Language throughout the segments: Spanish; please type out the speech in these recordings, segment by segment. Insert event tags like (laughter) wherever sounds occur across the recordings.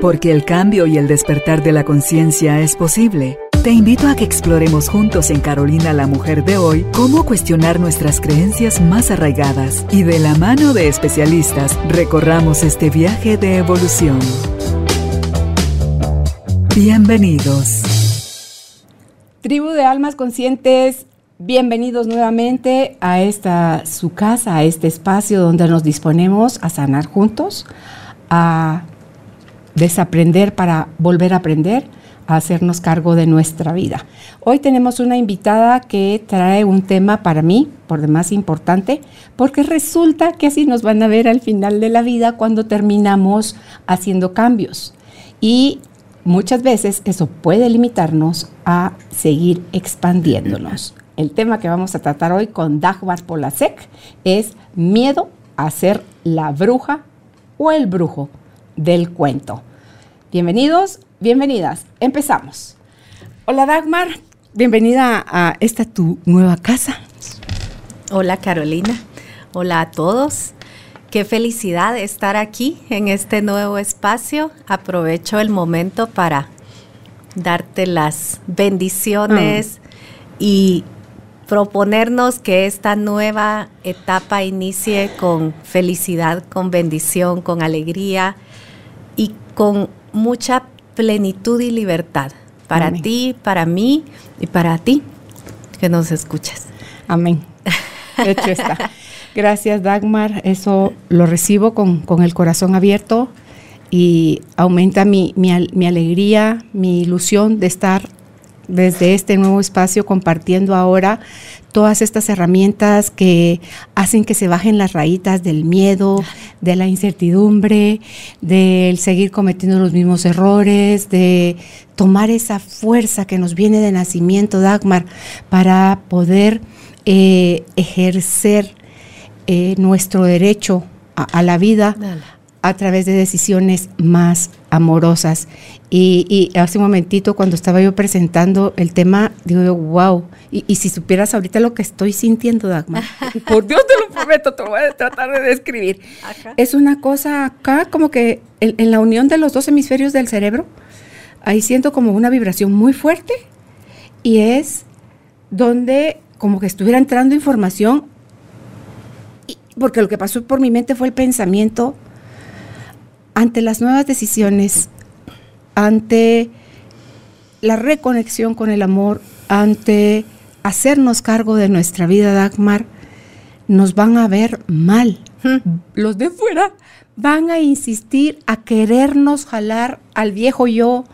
Porque el cambio y el despertar de la conciencia es posible. Te invito a que exploremos juntos en Carolina la Mujer de hoy cómo cuestionar nuestras creencias más arraigadas y de la mano de especialistas recorramos este viaje de evolución. Bienvenidos. Tribu de Almas Conscientes, bienvenidos nuevamente a esta su casa, a este espacio donde nos disponemos a sanar juntos, a desaprender para volver a aprender, a hacernos cargo de nuestra vida. Hoy tenemos una invitada que trae un tema para mí, por demás importante, porque resulta que así nos van a ver al final de la vida cuando terminamos haciendo cambios. Y muchas veces eso puede limitarnos a seguir expandiéndonos. El tema que vamos a tratar hoy con Dagmar Polasek es miedo a ser la bruja o el brujo del cuento. Bienvenidos, bienvenidas. Empezamos. Hola Dagmar, bienvenida a esta tu nueva casa. Hola Carolina, hola a todos. Qué felicidad estar aquí en este nuevo espacio. Aprovecho el momento para darte las bendiciones y proponernos que esta nueva etapa inicie con felicidad, con bendición, con alegría con mucha plenitud y libertad para ti, para mí y para ti que nos escuchas. Amén. Hecho está. Gracias, Dagmar. Eso lo recibo con, el corazón abierto y aumenta mi, mi alegría, mi ilusión de estar desde este nuevo espacio compartiendo ahora todas estas herramientas que hacen que se bajen las rayitas del miedo, de la incertidumbre, del seguir cometiendo los mismos errores, de tomar esa fuerza que nos viene de nacimiento, Dagmar, para poder eh, ejercer eh, nuestro derecho a, la vida a través de decisiones más amorosas. Y, hace un momentito, cuando estaba yo presentando el tema, digo yo, wow. Y, si supieras ahorita lo que estoy sintiendo, Dagmar, (laughs) por Dios te lo prometo, te lo voy a tratar de describir. Es una cosa acá, como que en, la unión de los dos hemisferios del cerebro, ahí siento como una vibración muy fuerte. Y es donde como que estuviera entrando información, porque lo que pasó por mi mente fue el pensamiento ante las nuevas decisiones, ante la reconexión con el amor, ante hacernos cargo de nuestra vida, Dagmar, nos van a ver mal. Los de fuera van a insistir a querernos jalar al viejo yo,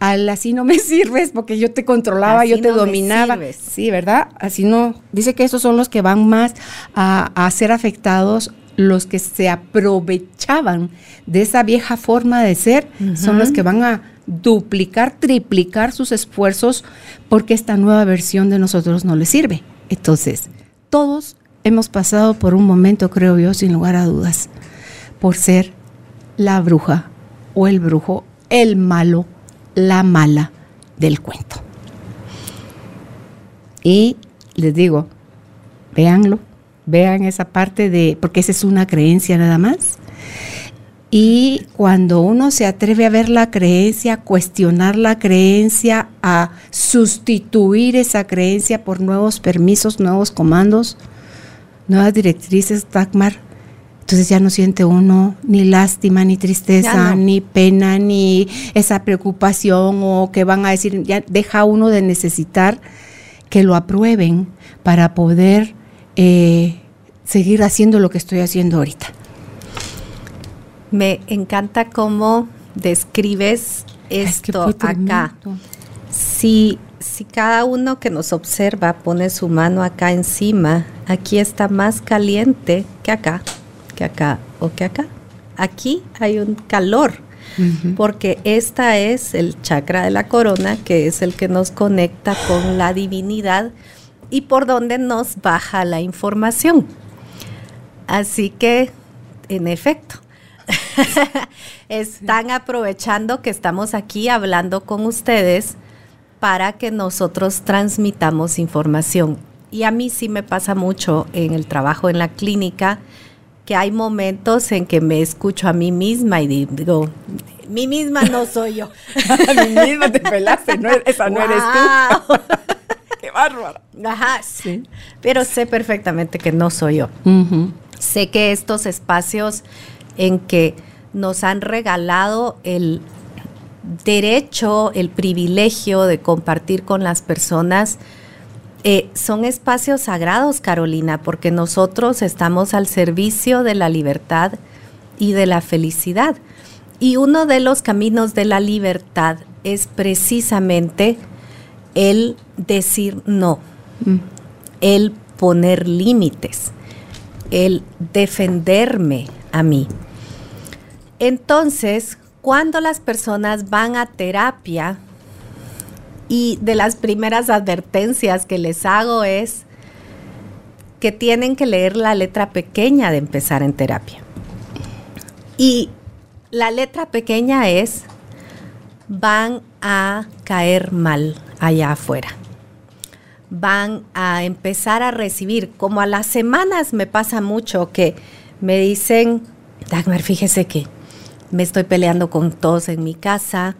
al así no me (laughs) sirves porque yo te controlaba, yo te dominaba. Sí, ¿verdad? Así no. Dice que esos son los que van más a, a ser afectados los que se aprovechaban de esa vieja forma de ser son los que van a duplicar, triplicar sus esfuerzos porque esta nueva versión de nosotros no les sirve. Entonces, todos hemos pasado por un momento, creo yo, sin lugar a dudas, por ser la bruja o el brujo, el malo, la mala del cuento. Y les digo, véanlo, Vean esa parte de, porque esa es una creencia nada más. Y cuando uno se atreve a ver la creencia, a cuestionar la creencia, a sustituir esa creencia por nuevos permisos, nuevos comandos, nuevas directrices, Dagmar, entonces ya no siente uno ni lástima, ni tristeza, ni pena, ni esa preocupación o que van a decir, ya deja uno de necesitar que lo aprueben para poder eh, seguir haciendo lo que estoy haciendo ahorita. Me encanta cómo describes esto acá. Si, si cada uno que nos observa pone su mano acá encima, aquí está más caliente que acá, que acá o que acá. Aquí hay un calor, porque esta es el chakra de la corona, que es el que nos conecta con la divinidad y por donde nos baja la información. Así que, en efecto, (laughs) están aprovechando que estamos aquí hablando con ustedes para que nosotros transmitamos información. Y a mí sí me pasa mucho en el trabajo en la clínica que hay momentos en que me escucho a mí misma y digo, mi misma no soy yo. (laughs) mi misma te pelaste, no, esa no eres tú. (laughs) Bárbara. Ajá, sí. Pero sé perfectamente que no soy yo. Sé que estos espacios en que nos han regalado el derecho, el privilegio de compartir con las personas, eh, son espacios sagrados, Carolina, porque nosotros estamos al servicio de la libertad y de la felicidad. Y uno de los caminos de la libertad es precisamente el decir no, mm. el poner límites, el defenderme a mí. Entonces, cuando las personas van a terapia, y de las primeras advertencias que les hago es que tienen que leer la letra pequeña de empezar en terapia. Y la letra pequeña es, van a caer mal allá afuera. Van a empezar a recibir, como a las semanas me pasa mucho que me dicen, Dagmar, fíjese que me estoy peleando con todos en mi casa,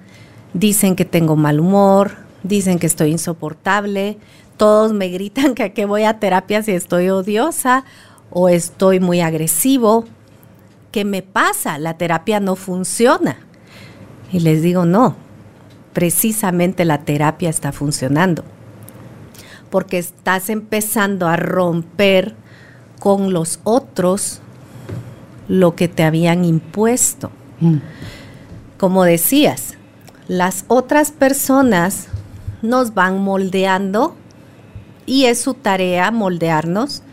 dicen que tengo mal humor, dicen que estoy insoportable, todos me gritan que, que voy a terapia si estoy odiosa o estoy muy agresivo. ¿Qué me pasa? La terapia no funciona. Y les digo, no, precisamente la terapia está funcionando. Porque estás empezando a romper con los otros lo que te habían impuesto. Mm. Como decías, las otras personas nos van moldeando y es su tarea moldearnos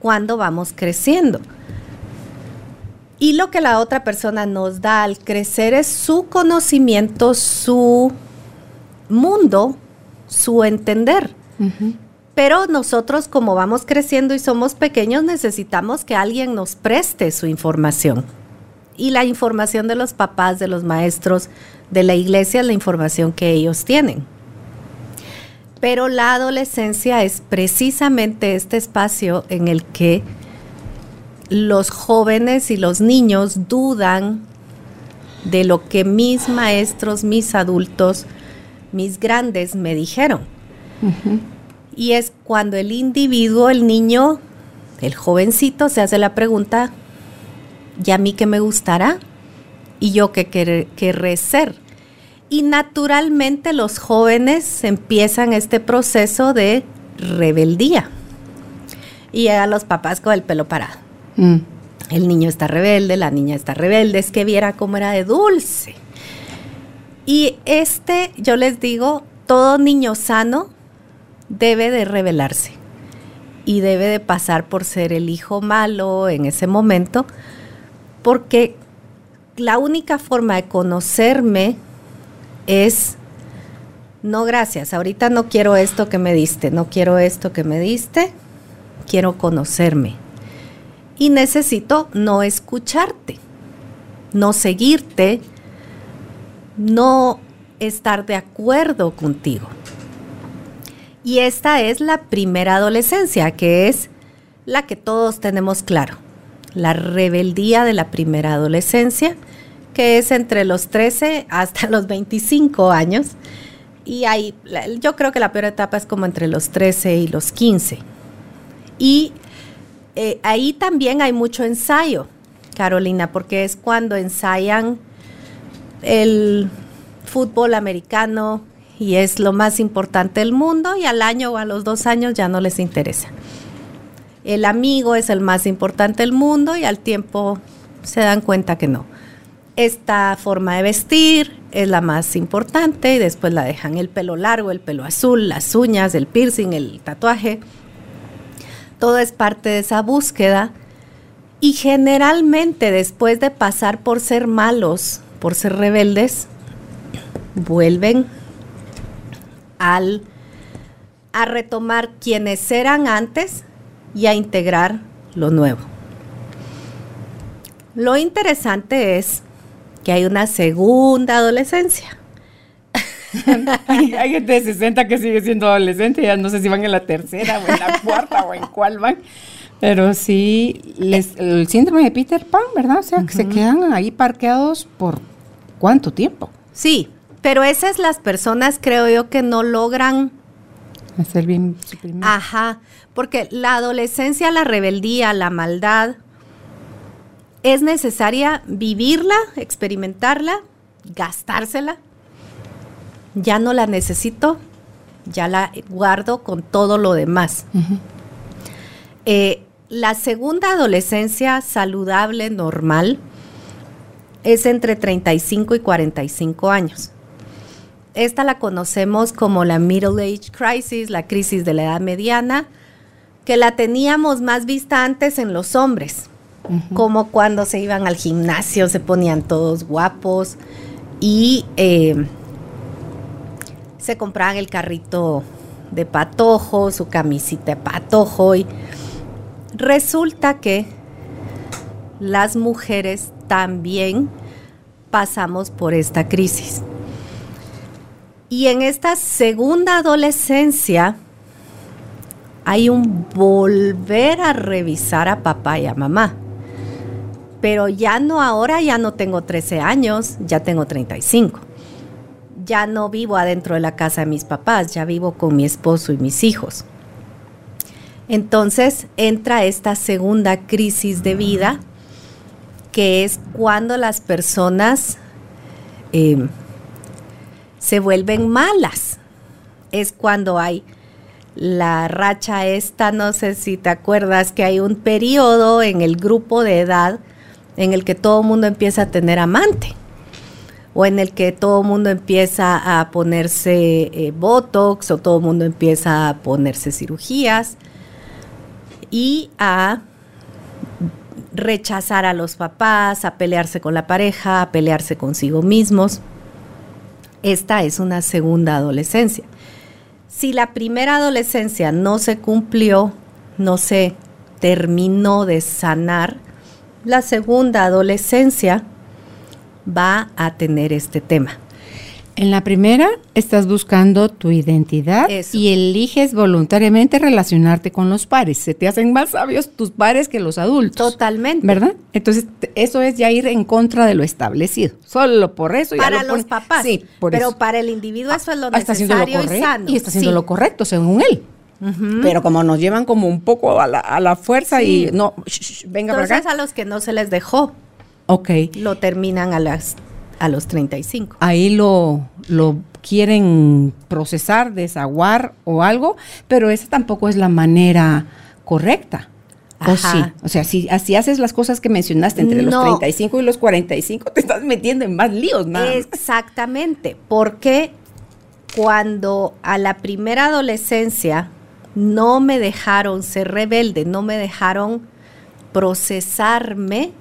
cuando vamos creciendo. Y lo que la otra persona nos da al crecer es su conocimiento, su mundo, su entender. Pero nosotros como vamos creciendo y somos pequeños necesitamos que alguien nos preste su información. Y la información de los papás, de los maestros, de la iglesia es la información que ellos tienen. Pero la adolescencia es precisamente este espacio en el que los jóvenes y los niños dudan de lo que mis maestros, mis adultos, mis grandes me dijeron. Y es cuando el individuo, el niño, el jovencito se hace la pregunta, ¿y a mí qué me gustará? ¿Y yo qué querré ser? Y naturalmente los jóvenes empiezan este proceso de rebeldía. Y llegan los papás con el pelo parado. Mm. El niño está rebelde, la niña está rebelde, es que viera cómo era de dulce. Y este, yo les digo, todo niño sano debe de rebelarse y debe de pasar por ser el hijo malo en ese momento, porque la única forma de conocerme es, no gracias, ahorita no quiero esto que me diste, no quiero esto que me diste, quiero conocerme. Y necesito no escucharte, no seguirte, no estar de acuerdo contigo. Y esta es la primera adolescencia, que es la que todos tenemos claro, la rebeldía de la primera adolescencia, que es entre los 13 hasta (laughs) los 25 años. Y ahí, yo creo que la peor etapa es como entre los 13 y los 15. Y eh, ahí también hay mucho ensayo, Carolina, porque es cuando ensayan el fútbol americano y es lo más importante del mundo y al año o a los dos años ya no les interesa. El amigo es el más importante del mundo y al tiempo se dan cuenta que no esta forma de vestir es la más importante y después la dejan el pelo largo, el pelo azul, las uñas, el piercing, el tatuaje. Todo es parte de esa búsqueda y generalmente después de pasar por ser malos, por ser rebeldes, vuelven al, a retomar quienes eran antes y a integrar lo nuevo. Lo interesante es que hay una segunda adolescencia. (laughs) hay, gente de 60 que sigue siendo adolescente, ya no sé si van en la tercera o en la cuarta o en cuál van. Pero sí, les, el síndrome de Peter Pan, ¿verdad? O sea, que se quedan ahí parqueados por cuánto tiempo. Sí, pero esas las personas creo yo que no logran hacer bien su Ajá, porque la adolescencia, la rebeldía, la maldad, es necesaria vivirla, experimentarla, gastársela. Ya no la necesito, ya la guardo con todo lo demás. Eh, la segunda adolescencia saludable, normal, es entre 35 y 45 años. Esta la conocemos como la Middle Age Crisis, la crisis de la edad mediana, que la teníamos más vista antes en los hombres, como cuando se iban al gimnasio, se ponían todos guapos y eh, se compraban el carrito de patojo, su camisita de patojo y resulta que las mujeres también pasamos por esta crisis. Y en esta segunda adolescencia hay un volver a revisar a papá y a mamá. Pero ya no ahora, ya no tengo 13 años, ya tengo 35. Ya no vivo adentro de la casa de mis papás, ya vivo con mi esposo y mis hijos. Entonces entra esta segunda crisis de vida, que es cuando las personas em, se vuelven malas. Es cuando hay la racha esta, no sé si te acuerdas que hay un periodo en el grupo de edad en el que todo el mundo empieza a tener amante o en el que todo el mundo empieza a ponerse eh, botox o todo el mundo empieza a ponerse cirugías y a rechazar a los papás, a pelearse con la pareja, a pelearse consigo mismos. Esta es una segunda adolescencia. Si la primera adolescencia no se cumplió, no se terminó de sanar, la segunda adolescencia va a tener este tema. En la primera estás buscando tu identidad y eliges voluntariamente relacionarte con los pares. Se te hacen más sabios tus pares que los adultos. Totalmente. ¿Verdad? Entonces, eso es ya ir en contra de lo establecido. Solo por eso. Para los papás. Sí, pero para el individuo eso es lo ah, necesario y sano. Y está haciendo lo correcto, según él. Pero como nos llevan como un poco a la, fuerza y no, venga Entonces, para acá. a los que no se les dejó. Ok. Lo terminan a las a los 35. Ahí lo, lo quieren procesar, desaguar o algo, pero esa tampoco es la manera correcta. ¿O sí? O sea, si así haces las cosas que mencionaste entre los 35 y los 45, te estás metiendo en más líos, ¿no? Exactamente, porque cuando a la primera adolescencia no me dejaron ser rebelde, no me dejaron procesarme,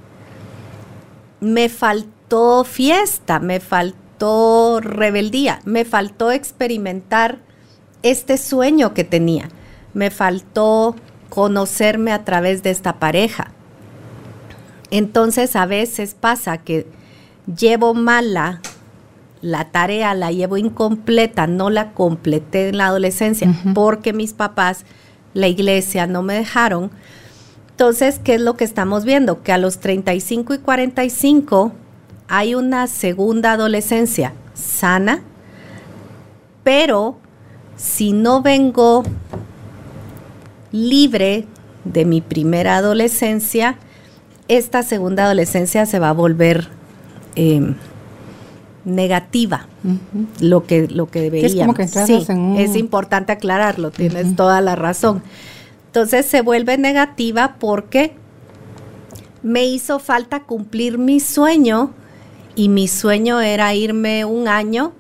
me faltó fiesta, me faltó rebeldía, me faltó experimentar este sueño que tenía, me faltó conocerme a través de esta pareja. Entonces a veces pasa que llevo mala la tarea, la llevo incompleta, no la completé en la adolescencia porque mis papás, la iglesia no me dejaron. Entonces, ¿qué es lo que estamos viendo? Que a los 35 y 45 hay una segunda adolescencia sana, pero si no vengo libre de mi primera adolescencia, esta segunda adolescencia se va a volver em, negativa, lo que lo que debería. Es es importante aclararlo, tienes toda la razón. Entonces se vuelve negativa porque me hizo falta cumplir mi sueño y mi sueño era irme un año,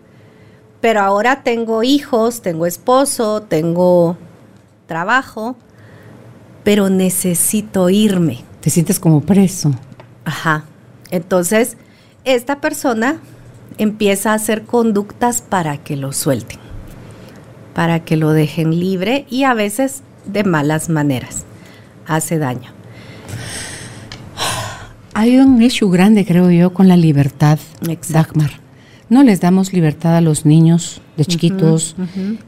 pero ahora tengo hijos, tengo esposo, tengo trabajo, pero necesito irme. Te sientes como preso. Ajá. Entonces, esta persona empieza a hacer conductas para que lo suelten, para que lo dejen libre y a veces de malas maneras. Hace daño. Hay un issue grande, creo yo, con la libertad, Dagmar. No les damos libertad a los niños de chiquitos,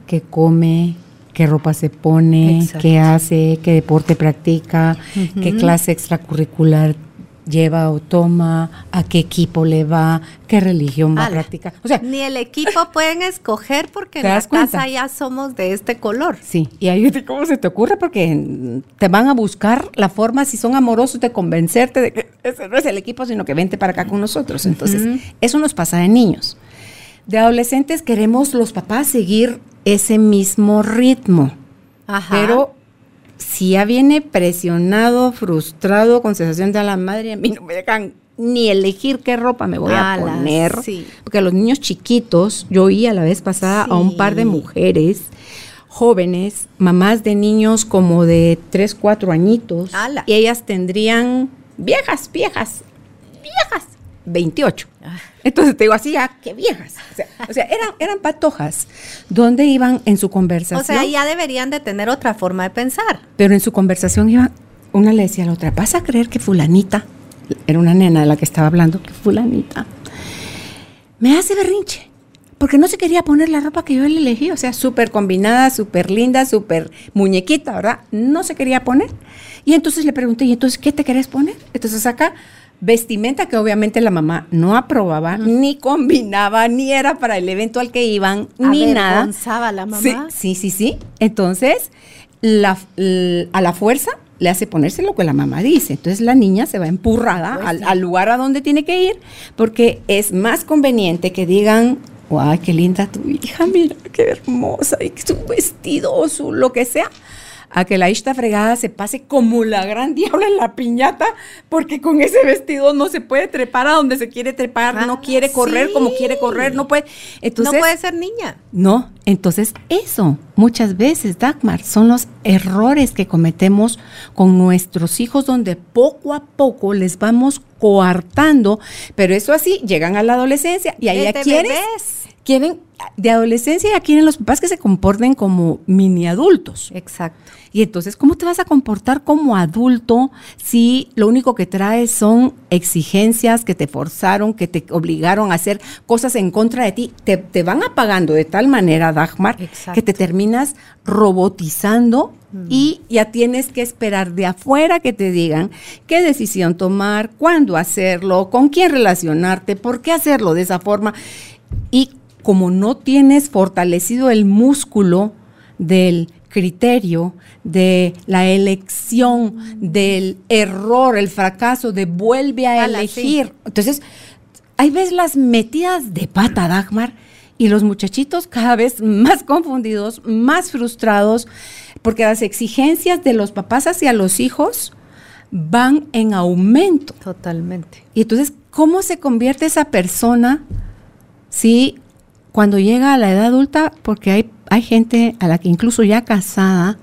que come, qué ropa se pone, qué hace, qué deporte practica, qué clase extracurricular lleva o toma, a qué equipo le va, qué religión va a practicar. O sea, ni el equipo (laughs) pueden escoger porque en la casa ya somos de este color. Sí, y ahí (laughs) cómo se te ocurre porque te van a buscar la forma, si son amorosos, de convencerte de que ese no es el equipo, sino que vente para acá con nosotros. Entonces, eso nos pasa de niños. De adolescentes queremos los papás seguir ese mismo ritmo. Ajá. Pero si ya viene presionado, frustrado, con sensación de a la madre, a mí no me dejan ni elegir qué ropa me voy a poner. Porque a los niños chiquitos, yo oí a la vez pasada a un par de mujeres jóvenes, mamás de niños como de 3, 4 añitos, y ellas tendrían viejas, viejas, viejas, 28. Ah. Entonces te digo así, ah, qué viejas. O sea, eran, eran patojas, donde iban en su conversación. O sea, ya deberían de tener otra forma de pensar. Pero en su conversación iba, una le decía a la otra, ¿vas a creer que fulanita, era una nena de la que estaba hablando, que fulanita, me hace berrinche? Porque no se quería poner la ropa que yo le elegí, o sea, súper combinada, súper linda, súper muñequita, ¿verdad? No se quería poner. Y entonces le pregunté, ¿y entonces qué te querés poner? Entonces acá vestimenta que obviamente la mamá no aprobaba, ni combinaba, ni era para el evento al que iban, ni nada. la mamá? Sí, sí, sí. Entonces, la, a la fuerza le hace ponerse lo que la mamá dice. Entonces la niña se va empurrada pues al, lugar a donde tiene que ir porque es más conveniente que digan, ¡guau, qué linda tu hija! Mira, qué hermosa, y su vestido, su lo que sea a que la ista fregada se pase como la gran diabla en la piñata, porque con ese vestido no se puede trepar a donde se quiere trepar, no ah, quiere correr como quiere correr, no puede. Entonces, no puede ser niña. No, entonces eso, muchas veces, Dagmar, son los errores que cometemos con nuestros hijos, donde poco a poco les vamos coartando, pero eso así, llegan a la adolescencia y ahí ya quieren quieren, de adolescencia ya quieren los papás que se comporten como mini adultos. Exacto. Y entonces, ¿cómo te vas a comportar como adulto si lo único que traes son exigencias que te forzaron, que te obligaron a hacer cosas en contra de ti? Te, van apagando de tal manera, Dagmar, que te terminas robotizando mm. y ya tienes que esperar de afuera que te digan qué decisión tomar, cuándo hacerlo, con quién relacionarte, por qué hacerlo de esa forma. Y como no tienes fortalecido el músculo del criterio, de la elección, del error, el fracaso, de vuelve a elegir. Entonces, ahí ves las metidas de pata, Dagmar, y los muchachitos cada vez más confundidos, más frustrados, porque las exigencias de los papás hacia los hijos van en aumento. Totalmente. Y entonces, ¿cómo se convierte esa persona si cuando llega a la edad adulta, porque hay, hay gente a la que incluso ya casada,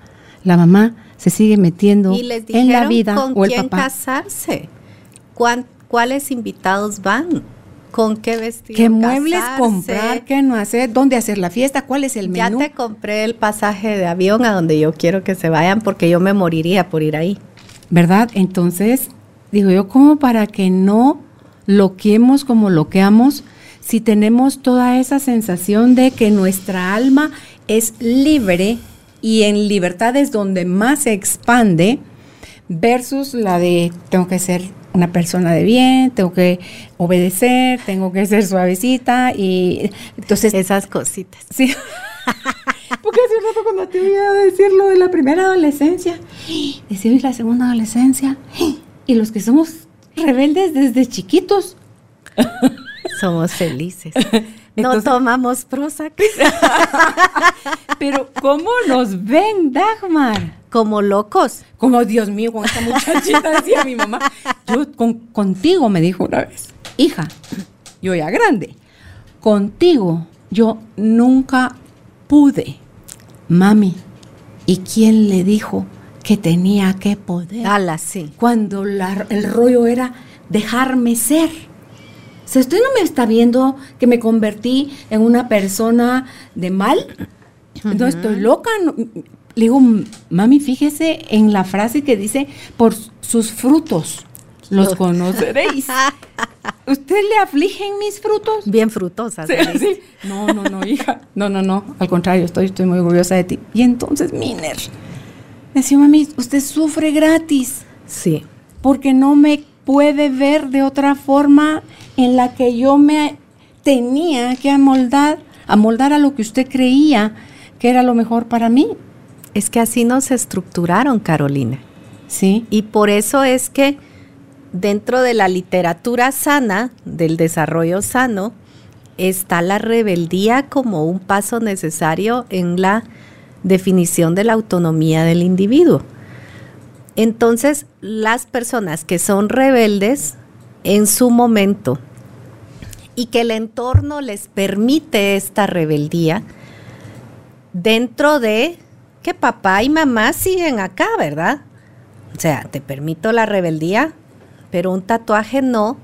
la mamá se sigue metiendo en la vida con o el quién casarse, cuáles invitados van, con qué vestido qué muebles comprar, qué no hacer, dónde hacer la fiesta, cuál es el menú. Ya te compré el pasaje de avión a donde yo quiero que se vayan porque yo me moriría por ir ahí. ¿Verdad? Entonces, digo yo, como para que no loquemos como loqueamos si tenemos toda esa sensación de que nuestra alma es libre y en libertad es donde más se expande versus la de tengo que ser una persona de bien, tengo que obedecer, tengo que ser suavecita y entonces esas cositas. Sí. (laughs) Porque hace un rato cuando te voy a decir lo de la primera adolescencia, decía la segunda adolescencia y los que somos rebeldes desde chiquitos. Somos felices. (laughs) no tomamos Prozac. (laughs) Pero ¿cómo nos ven, Dagmar? Como locos. Como Dios mío, con esta muchachita, (laughs) decía mi mamá. Yo contigo, me dijo una vez, hija, yo ya grande, contigo yo nunca pude. Mami, ¿y quién le dijo que tenía que poder? Ala, sí. Cuando el rollo era dejarme ser si usted no me está viendo que me convertí en una persona de mal, no estoy loca. Le digo, mami, fíjese en la frase que dice, por sus frutos los conoceréis. (laughs) ¿Usted le afligen mis frutos? Bien frutosas. Sí, No, no, no, hija. No, no, no. Al contrario, estoy, estoy muy orgullosa de ti. Y entonces, Miner, decía, mami, usted sufre gratis. Sí. Porque no me puede ver de otra forma en la que yo me tenía que amoldar, amoldar a lo que usted creía que era lo mejor para mí. Es que así nos estructuraron, Carolina. Sí. Y por eso es que dentro de la literatura sana, del desarrollo sano, está la rebeldía como un paso necesario en la definición de la autonomía del individuo. Entonces, las personas que son rebeldes en su momento y que el entorno les permite esta rebeldía, dentro de que papá y mamá siguen acá, ¿verdad? O sea, te permito la rebeldía, pero un tatuaje no,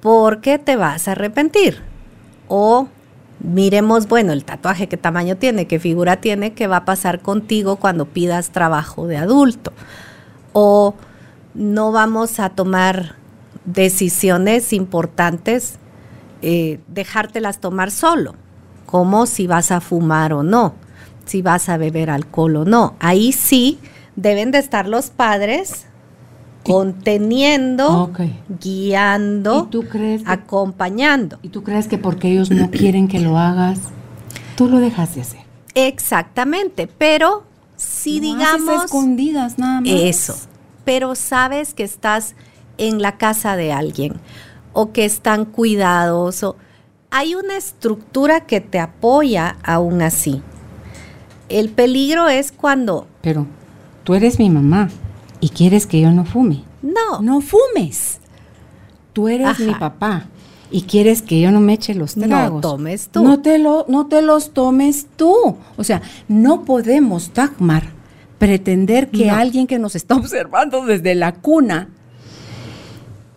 porque te vas a arrepentir. O miremos, bueno, el tatuaje qué tamaño tiene, qué figura tiene, qué va a pasar contigo cuando pidas trabajo de adulto. O no vamos a tomar decisiones importantes, eh, dejártelas tomar solo, como si vas a fumar o no, si vas a beber alcohol o no. Ahí sí deben de estar los padres conteniendo, guiando, tú crees acompañando. ¿Y tú crees que porque ellos no quieren que lo hagas, tú lo dejas de hacer? Exactamente, pero si digamos escondidas nada más. Eso. Pero sabes que estás en la casa de alguien o que están cuidados o hay una estructura que te apoya aún así. El peligro es cuando Pero tú eres mi mamá y quieres que yo no fume. No. No fumes. Tú eres mi papá y quieres que yo no me eche los tragos. No tomes tú. No te, lo, no te los tomes tú. O sea, no podemos, Dagmar, pretender que alguien que nos está observando desde la cuna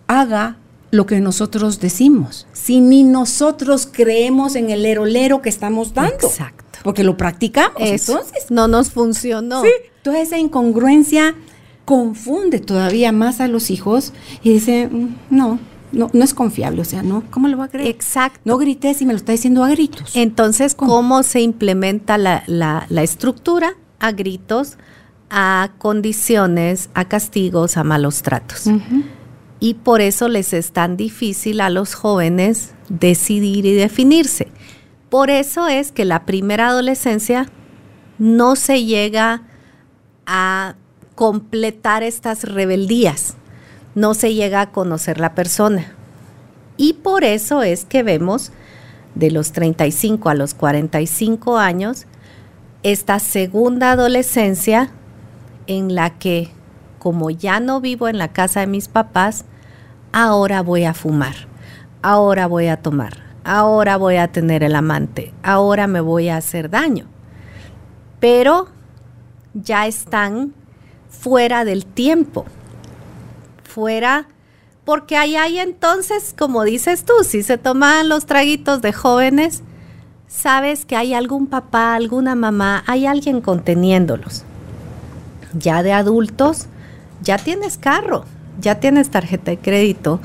haga lo que nosotros decimos. Si ni nosotros creemos en el lerolero que estamos dando. Exacto. Porque lo practicamos. Entonces. No nos funcionó. Sí. Toda esa incongruencia confunde todavía más a los hijos y dice, mm, no, no, no es confiable, o sea, no, ¿cómo lo va a creer? Exacto. No grité si me lo está diciendo a gritos. Entonces, ¿cómo, se implementa la, estructura? A gritos, a condiciones, a castigos, a malos tratos. Y por eso les es tan difícil a los jóvenes decidir y definirse. Por eso es que la primera adolescencia no se llega a completar estas rebeldías, no se llega a conocer la persona. Y por eso es que vemos de los 35 a los 45 años esta segunda adolescencia en la que, como ya no vivo en la casa de mis papás, ahora voy a fumar, ahora voy a tomar, ahora voy a tener el amante, ahora me voy a hacer daño. Pero ya están fuera del tiempo, fuera, porque ahí hay entonces, como dices tú, si se toman los traguitos de jóvenes, sabes que hay algún papá, alguna mamá, hay alguien conteniéndolos. Ya de adultos, ya tienes carro, ya tienes tarjeta de crédito,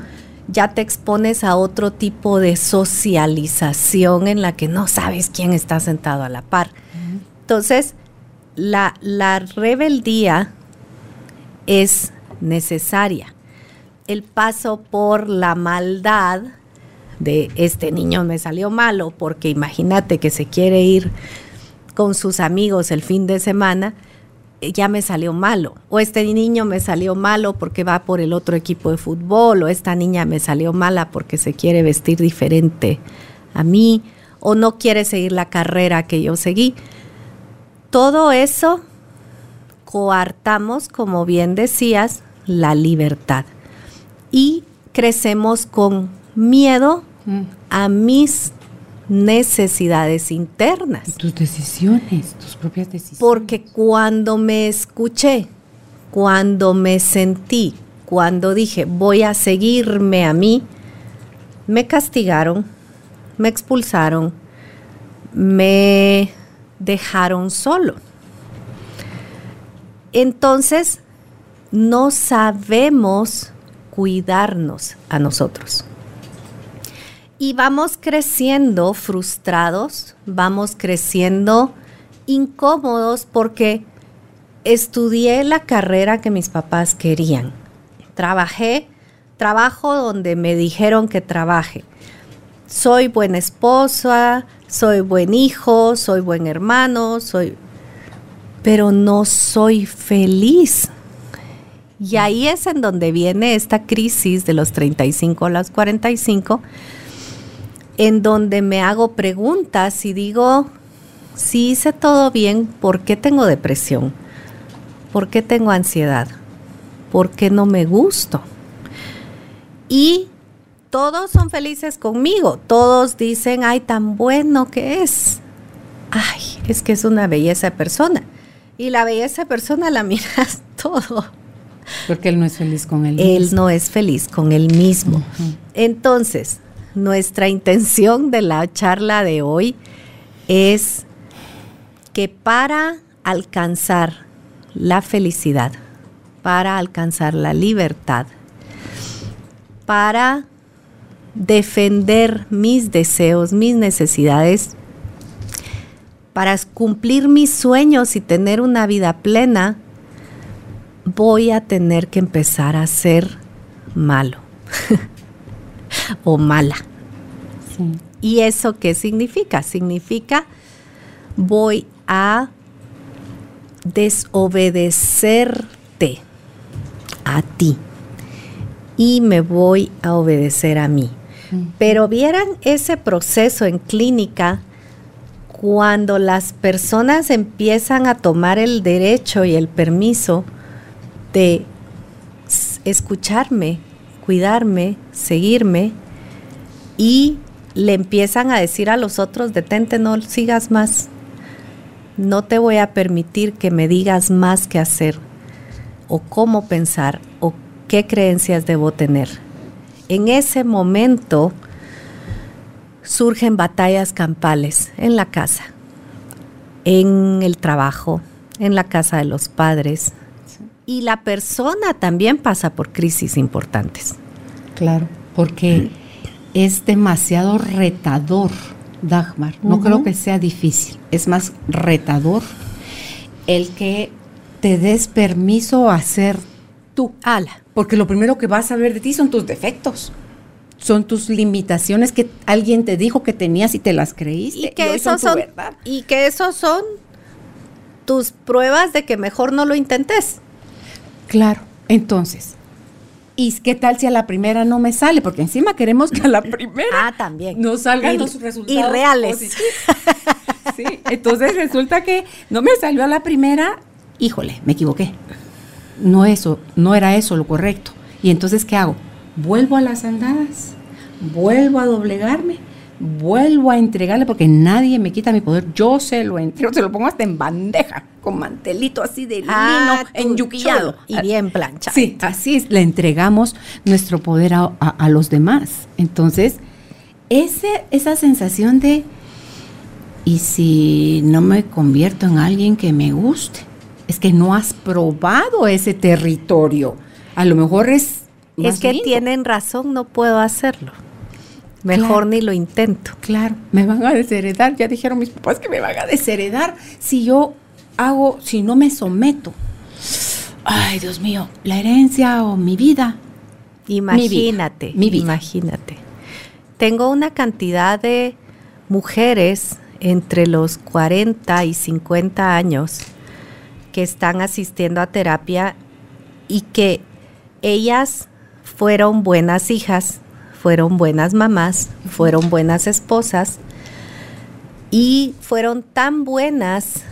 ya te expones a otro tipo de socialización en la que no sabes quién está sentado a la par. Entonces, la, la rebeldía es necesaria. El paso por la maldad de este niño me salió malo porque imagínate que se quiere ir con sus amigos el fin de semana, ya me salió malo. O este niño me salió malo porque va por el otro equipo de fútbol, o esta niña me salió mala porque se quiere vestir diferente a mí, o no quiere seguir la carrera que yo seguí. Todo eso coartamos, como bien decías, la libertad. Y crecemos con miedo mm. a mis necesidades internas. Y tus decisiones, tus propias decisiones. Porque cuando me escuché, cuando me sentí, cuando dije voy a seguirme a mí, me castigaron, me expulsaron, me dejaron solo. Entonces, no sabemos cuidarnos a nosotros. Y vamos creciendo frustrados, vamos creciendo incómodos porque estudié la carrera que mis papás querían. Trabajé trabajo donde me dijeron que trabaje. Soy buena esposa, soy buen hijo, soy buen hermano, soy... Pero no soy feliz. Y ahí es en donde viene esta crisis de los 35 a los 45, en donde me hago preguntas y digo, si hice todo bien, ¿por qué tengo depresión? ¿Por qué tengo ansiedad? ¿Por qué no me gusto? Y todos son felices conmigo, todos dicen, ay, tan bueno que es. Ay, es que es una belleza de persona. Y la belleza de persona la (laughs) miras todo. Porque él no es feliz con él mismo. Él no es feliz con él mismo. Entonces, nuestra intención de la charla de hoy es que para alcanzar la felicidad, para alcanzar la libertad, para defender mis deseos, mis necesidades, para cumplir mis sueños y tener una vida plena, voy a tener que empezar a ser malo (laughs) o mala. ¿Y eso qué significa? Significa voy a desobedecerte a ti y me voy a obedecer a mí. Pero vieran ese proceso en clínica cuando las personas empiezan a tomar el derecho y el permiso de escucharme, cuidarme, seguirme y le empiezan a decir a los otros, detente, no sigas más, no te voy a permitir que me digas más qué hacer o cómo pensar o qué creencias debo tener. En ese momento surgen batallas campales en la casa, en el trabajo, en la casa de los padres. Y la persona también pasa por crisis importantes. Claro, porque es demasiado retador Dagmar. No creo que sea difícil, es más retador el que te des permiso a ser tú. Ala. Porque lo primero que vas a ver de ti son tus defectos. Son tus limitaciones que alguien te dijo que tenías y te las creíste. Y que, esos son, y que esos son tus pruebas de que mejor no lo intentes. Claro. Entonces, ¿Y qué tal si a la primera no me sale? Porque encima queremos que a la (laughs) primera ah, también. no salgan los resultados. reales. sí, entonces resulta que no me salió a la primera, híjole, me equivoqué. No eso, no era eso lo correcto. Y entonces, ¿qué hago? Vuelvo a las andadas, vuelvo a doblegarme vuelvo a entregarle porque nadie me quita mi poder. Yo se lo entrego, se lo pongo hasta en bandeja, con mantelito así de ah, lino enjuquillado. Y bien planchado. Sí, así es, le entregamos nuestro poder a, los demás. Entonces, ese, esa sensación de, ¿y si no me convierto en alguien que me guste? Es que no has probado ese territorio. A lo mejor es... es que tienen razón, no puedo hacerlo. Mejor ni lo intento. Claro, me van a desheredar. Ya dijeron mis papás que me van a desheredar si yo hago, si no me someto. Ay, Dios mío, la herencia o mi vida. Imagínate, mi vida, imagínate. Tengo una cantidad de mujeres entre los 40 y 50 años que están asistiendo a terapia y que ellas fueron buenas hijas, fueron buenas mamás, fueron buenas esposas y fueron tan buenas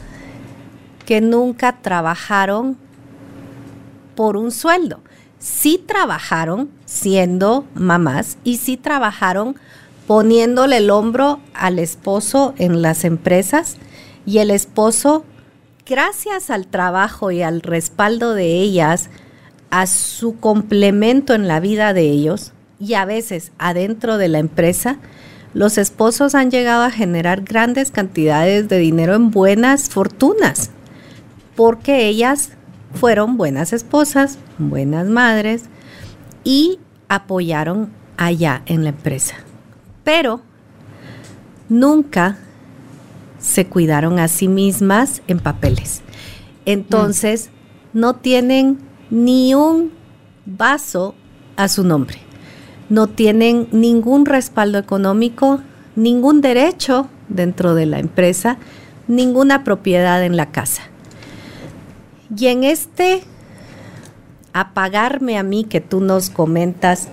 que nunca trabajaron por un sueldo. Sí trabajaron siendo mamás y sí trabajaron poniéndole el hombro al esposo en las empresas y el esposo, gracias al trabajo y al respaldo de ellas, a su complemento en la vida de ellos, y a veces adentro de la empresa, los esposos han llegado a generar grandes cantidades de dinero en buenas fortunas, porque ellas fueron buenas esposas, buenas madres y apoyaron allá en la empresa. Pero nunca se cuidaron a sí mismas en papeles. Entonces, no tienen ni un vaso a su nombre. No tienen ningún respaldo económico, ningún derecho dentro de la empresa, ninguna propiedad en la casa. Y en este apagarme a mí que tú nos comentas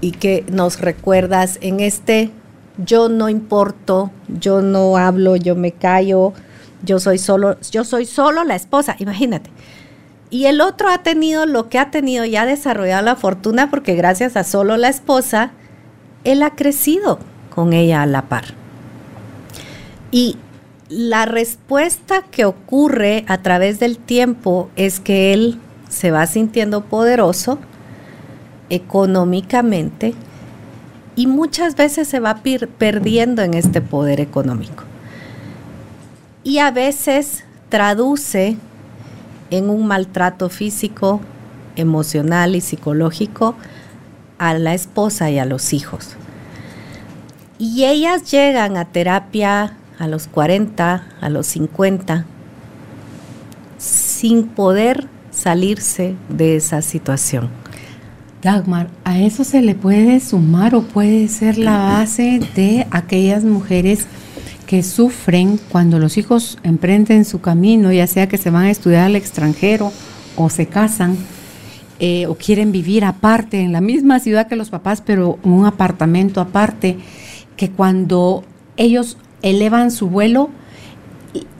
y que nos recuerdas, en este yo no importo, yo no hablo, yo me callo, yo soy solo, yo soy solo la esposa, imagínate. Y el otro ha tenido lo que ha tenido y ha desarrollado la fortuna porque gracias a solo la esposa, él ha crecido con ella a la par. Y la respuesta que ocurre a través del tiempo es que él se va sintiendo poderoso económicamente y muchas veces se va perdiendo en este poder económico. Y a veces traduce en un maltrato físico, emocional y psicológico a la esposa y a los hijos. Y ellas llegan a terapia a los 40, a los 50, sin poder salirse de esa situación. Dagmar, a eso se le puede sumar o puede ser la base de aquellas mujeres que sufren cuando los hijos emprenden su camino, ya sea que se van a estudiar al extranjero o se casan eh, o quieren vivir aparte en la misma ciudad que los papás, pero en un apartamento aparte, que cuando ellos elevan su vuelo,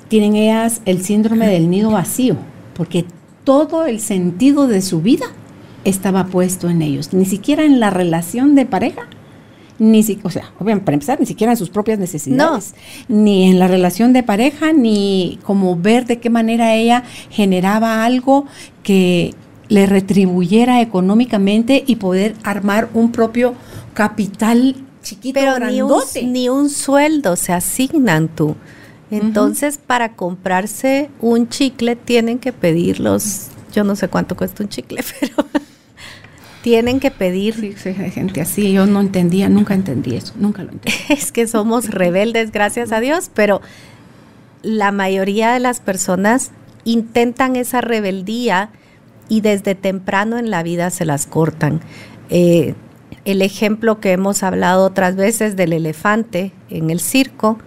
tienen ellas el síndrome del nido vacío, porque todo el sentido de su vida estaba puesto en ellos, ni siquiera en la relación de pareja, ni si, o sea, obviamente para empezar, ni siquiera en sus propias necesidades, ni en la relación de pareja, ni como ver de qué manera ella generaba algo que le retribuyera económicamente y poder armar un propio capital chiquito, Pero Ni un, ni un sueldo se asignan tú. Entonces, para comprarse un chicle tienen que pedirlos, yo no sé cuánto cuesta un chicle, (laughs) pero tienen que pedir. Sí, hay gente así, yo no entendía, nunca entendí eso, nunca lo entendí. (laughs) es que somos rebeldes, gracias a Dios, pero la mayoría de las personas intentan esa rebeldía y desde temprano en la vida se las cortan. Eh, el ejemplo que hemos hablado otras veces del elefante en el circo,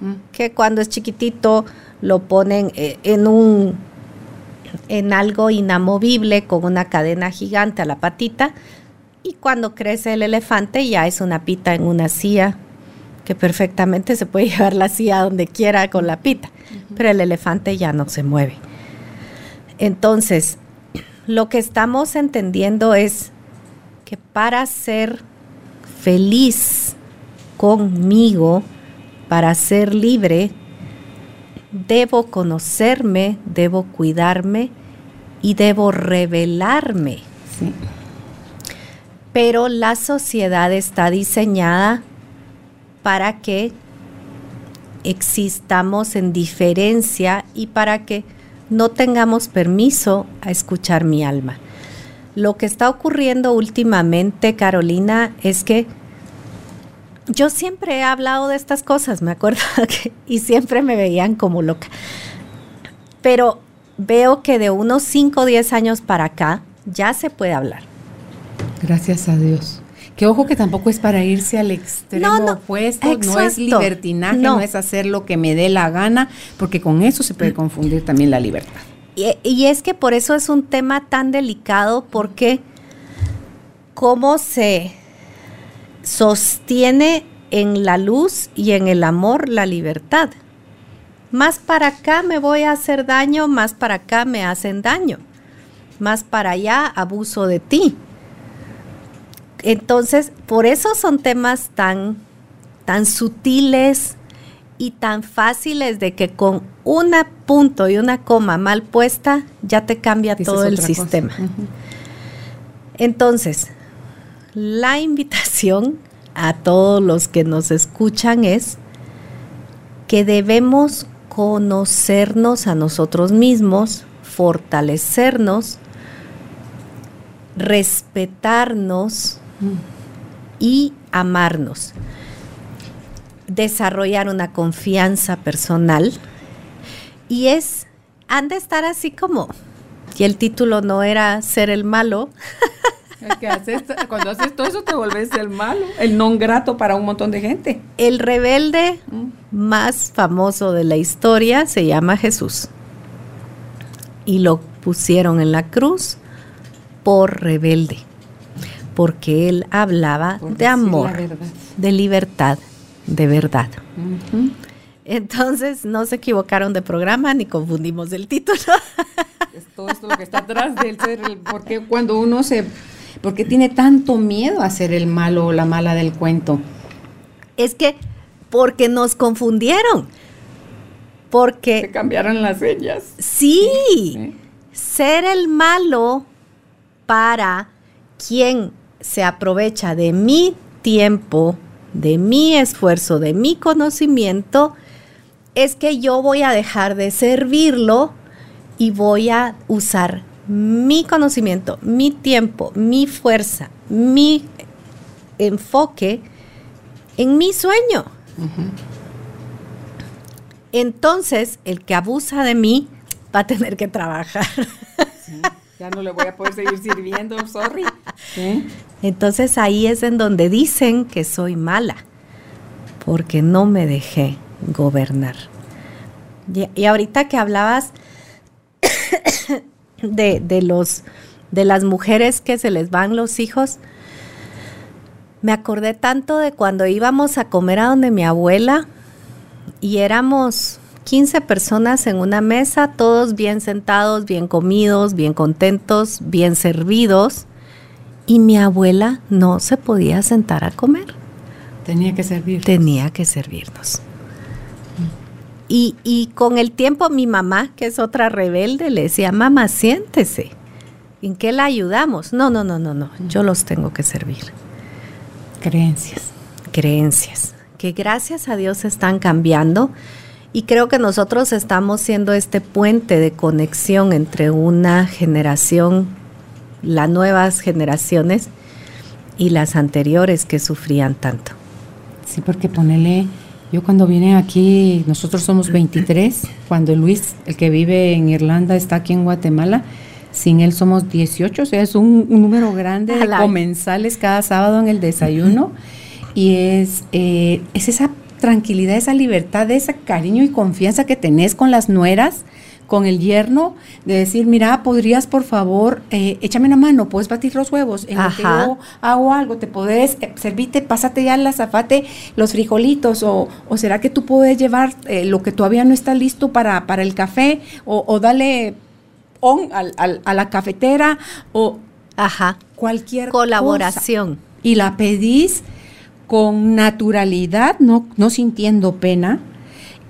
mm. que cuando es chiquitito lo ponen eh, en un en algo inamovible con una cadena gigante a la patita y cuando crece el elefante ya es una pita en una silla que perfectamente se puede (laughs) llevar la silla donde quiera con la pita, pero el elefante ya no se mueve. Entonces, (clears throat) lo que estamos entendiendo es que para ser feliz conmigo, para ser libre, debo conocerme, debo cuidarme y debo revelarme. Pero la sociedad está diseñada para que existamos en diferencia y para que no tengamos permiso a escuchar mi alma. Lo que está ocurriendo últimamente, Carolina, es que yo siempre he hablado de estas cosas, me acuerdo, (laughs) y siempre me veían como loca. Pero veo que de unos 5 o 10 años para acá ya se puede hablar. Gracias a Dios. Que ojo que tampoco es para irse al extremo opuesto, no es libertinaje, no. es hacer lo que me dé la gana, porque con eso se puede confundir también la libertad. Y, y es que por eso es un tema tan delicado, porque cómo se sostiene en la luz y en el amor la libertad. Más para acá me voy a hacer daño, más para acá me hacen daño. Más para allá abuso de ti. Entonces, por eso son temas tan, tan sutiles y tan fáciles de que con un punto y una coma mal puesta ya te cambia todo el sistema. Entonces, la invitación a todos los que nos escuchan es que debemos conocernos a nosotros mismos, fortalecernos, respetarnos y amarnos. Desarrollar una confianza personal y es, han de estar así como, y el título no era ser el malo, (laughs) (laughs) cuando haces todo eso te vuelves el malo, el non grato para un montón de gente. El rebelde mm. más famoso de la historia se llama Jesús. Y lo pusieron en la cruz por rebelde, porque él hablaba de amor, de libertad, de verdad. Entonces no se equivocaron de programa ni confundimos el título. (laughs) Es todo esto lo que está atrás del ser, porque cuando uno se, porque tiene tanto miedo a ser el malo o la mala del cuento. Es que porque nos confundieron. Porque se cambiaron las señas. sí, ser el malo para quien se aprovecha de mi tiempo, de mi esfuerzo, de mi conocimiento, es que yo voy a dejar de servirlo y voy a usar mi conocimiento, mi tiempo, mi fuerza, mi enfoque en mi sueño. Entonces, el que abusa de mí va a tener que trabajar. ya no le voy a poder seguir sirviendo, sorry. Entonces ahí es en donde dicen que soy mala, porque no me dejé gobernar. Y, ahorita que hablabas de, de, los, de las mujeres que se les van los hijos, me acordé tanto de cuando íbamos a comer a donde mi abuela y éramos 15 personas en una mesa, todos bien sentados, bien comidos, bien contentos, bien servidos. Y mi abuela no se podía sentar a comer. Tenía que servir. Tenía que servirnos. Y, con el tiempo mi mamá, que es otra rebelde, le decía, mamá, siéntese. ¿En qué la ayudamos? No, no, no, no, no. Yo los tengo que servir. Creencias. Creencias. Que gracias a Dios están cambiando. Y creo que nosotros estamos siendo este puente de conexión entre una generación, las nuevas generaciones y las anteriores que sufrían tanto. Sí, porque ponele yo cuando vine aquí, nosotros somos 23, cuando Luis, el que vive en Irlanda, está aquí en Guatemala, sin él somos 18, o sea, es un, número grande de comensales cada sábado en el desayuno. Y es, eh, es esa tranquilidad, esa libertad, ese cariño y confianza que tenés con las nueras con el yerno de decir, mira, podrías por favor, eh, échame una mano, puedes batir los huevos, en lo que yo hago algo, te puedes eh, servirte, pásate ya la zafate los frijolitos, o, o será que tú puedes llevar eh, lo que todavía no está listo para, para el café, o, o dale on a la cafetera, o Ajá. cualquier colaboración. Y la pedís con naturalidad, no, no sintiendo pena,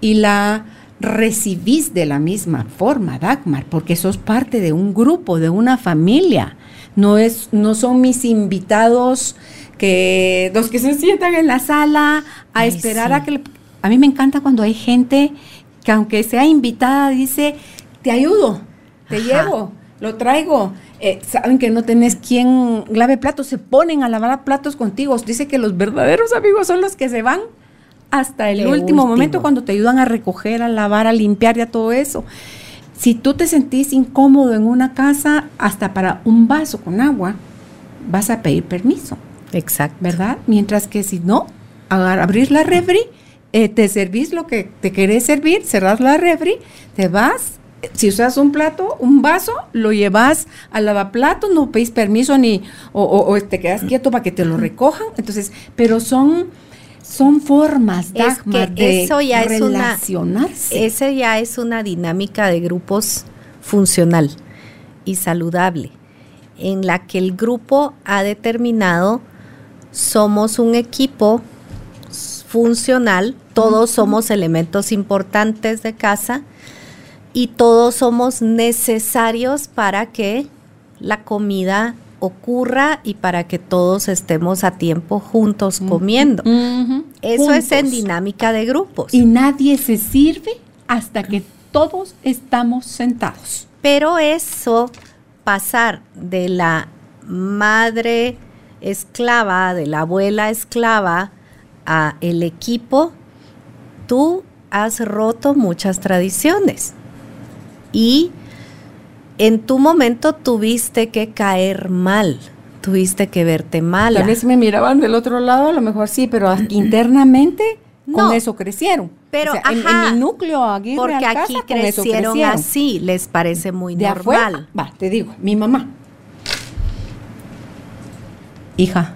y la recibís de la misma forma, Dagmar, porque sos parte de un grupo, de una familia. No, es, no son mis invitados que los que se sientan en la sala a esperar a que... A mí me encanta cuando hay gente que aunque sea invitada dice, te ayudo, te llevo, lo traigo. Eh, saben que no tenés quien lave platos, se ponen a lavar platos contigo. Dice que los verdaderos amigos son los que se van hasta el último, momento cuando te ayudan a recoger, a lavar, a limpiar ya todo eso. Si tú te sentís incómodo en una casa, hasta para un vaso con agua, vas a pedir permiso. Exacto. ¿Verdad? Mientras que si no, abrir la refri, eh, te servís lo que te querés servir, cerrás la refri, te vas. Si usas un plato, un vaso, lo llevas al lavaplato, no pedís permiso ni, o, o te quedas quieto para que te lo recojan. Entonces, pero son son formas de eso ya relacionarse. Es esa ya es una dinámica de grupos funcional y saludable, en la que el grupo ha determinado somos un equipo funcional, todos somos elementos importantes de casa y todos somos necesarios para que la comida ocurra y para que todos estemos a tiempo juntos comiendo. Eso es en dinámica de grupos. Y nadie se sirve hasta que todos estamos sentados. Pero eso, pasar de la madre esclava, de la abuela esclava, a el equipo, tú has roto muchas tradiciones. Y en tu momento tuviste que caer mal tuviste que verte mala. Tal vez me miraban del otro lado, a lo mejor sí, pero (clears throat) internamente con eso crecieron. Pero en, mi núcleo aquí porque aquí crecieron, así, les parece muy de normal. va, te digo, mi mamá. Hija,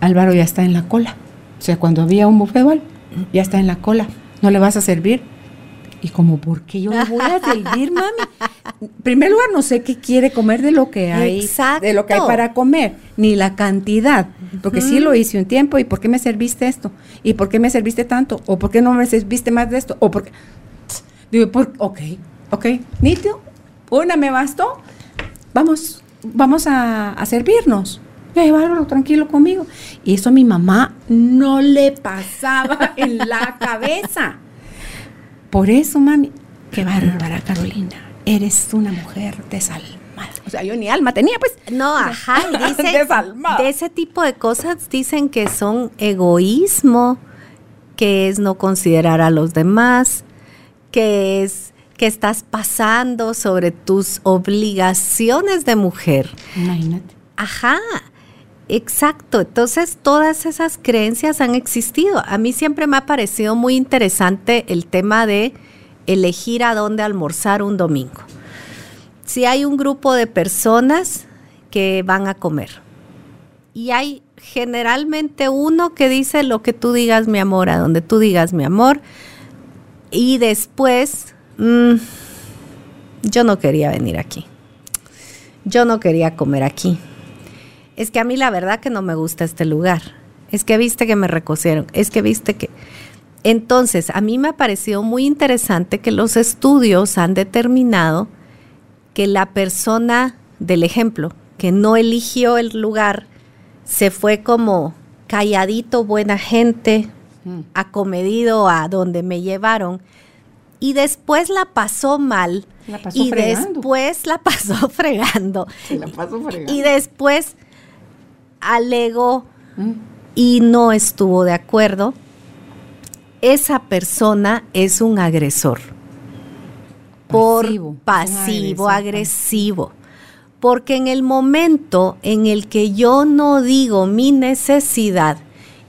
Álvaro ya está en la cola. O sea, cuando había un bufebal, ya está en la cola. ¿No le vas a servir? Y como, ¿por qué yo le voy a servir, (laughs) mami? En primer lugar, no sé qué quiere comer de lo que hay, de lo que hay para comer, ni la cantidad, porque sí lo hice un tiempo, ¿y por qué me serviste esto? ¿Y por qué me serviste tanto? ¿O por qué no me serviste más de esto? ¿O por qué? Digo, por, ok, ok, nítido, una me bastó, vamos, vamos a, a servirnos. Eh, bárbaro, tranquilo conmigo. Y eso a mi mamá no le pasaba en la cabeza. Por eso, mami, qué bárbara, Carolina. Eres una mujer desalmada. O sea, yo ni alma tenía, pues. No, ajá, (laughs) dice, de ese tipo de cosas dicen que son egoísmo, que es no considerar a los demás, que es que estás pasando sobre tus obligaciones de mujer. Imagínate. Ajá. Exacto, entonces todas esas creencias han existido. A mí siempre me ha parecido muy interesante el tema de elegir a dónde almorzar un domingo. Si hay un grupo de personas que van a comer y hay generalmente uno que dice lo que tú digas mi amor, a donde tú digas mi amor, y después, mm, yo no quería venir aquí, yo no quería comer aquí es que a mí la verdad que no me gusta este lugar, es que viste que me recocieron, es que viste que... Entonces, a mí me ha parecido muy interesante que los estudios han determinado que la persona del ejemplo, que no eligió el lugar, se fue como calladito, buena gente, mm. acomedido a donde me llevaron, y después la pasó mal. y después la (laughs) pasó fregando. la pasó fregando. Y después alegó y no estuvo de acuerdo, esa persona es un agresor. Por pasivo, agresivo. Porque en el momento en el que yo no digo mi necesidad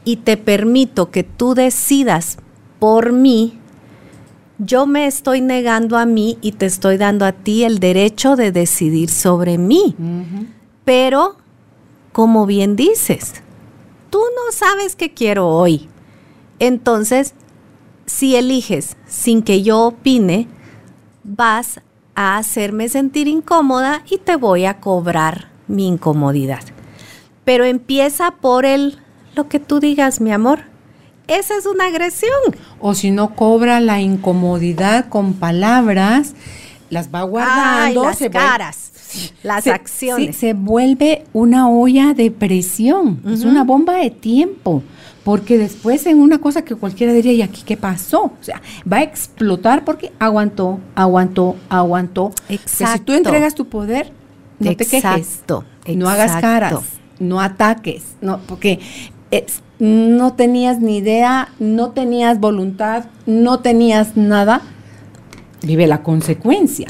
y te permito que tú decidas por mí, yo me estoy negando a mí y te estoy dando a ti el derecho de decidir sobre mí. Pero como bien dices, tú no sabes qué quiero hoy. Entonces, si eliges sin que yo opine, vas a hacerme sentir incómoda y te voy a cobrar mi incomodidad. Pero empieza por el lo que tú digas, mi amor. Esa es una agresión. O si no cobra la incomodidad con palabras, las va guardando. las caras las acciones. se vuelve una olla de presión, es una bomba de tiempo, porque después en una cosa que cualquiera diría, ¿y aquí qué pasó? O sea, va a explotar porque aguantó, aguantó, aguantó. Exacto. si tú entregas tu poder, no te quejes, no hagas caras, no ataques, no, porque no tenías ni idea, no tenías voluntad, no tenías nada, vive la consecuencia.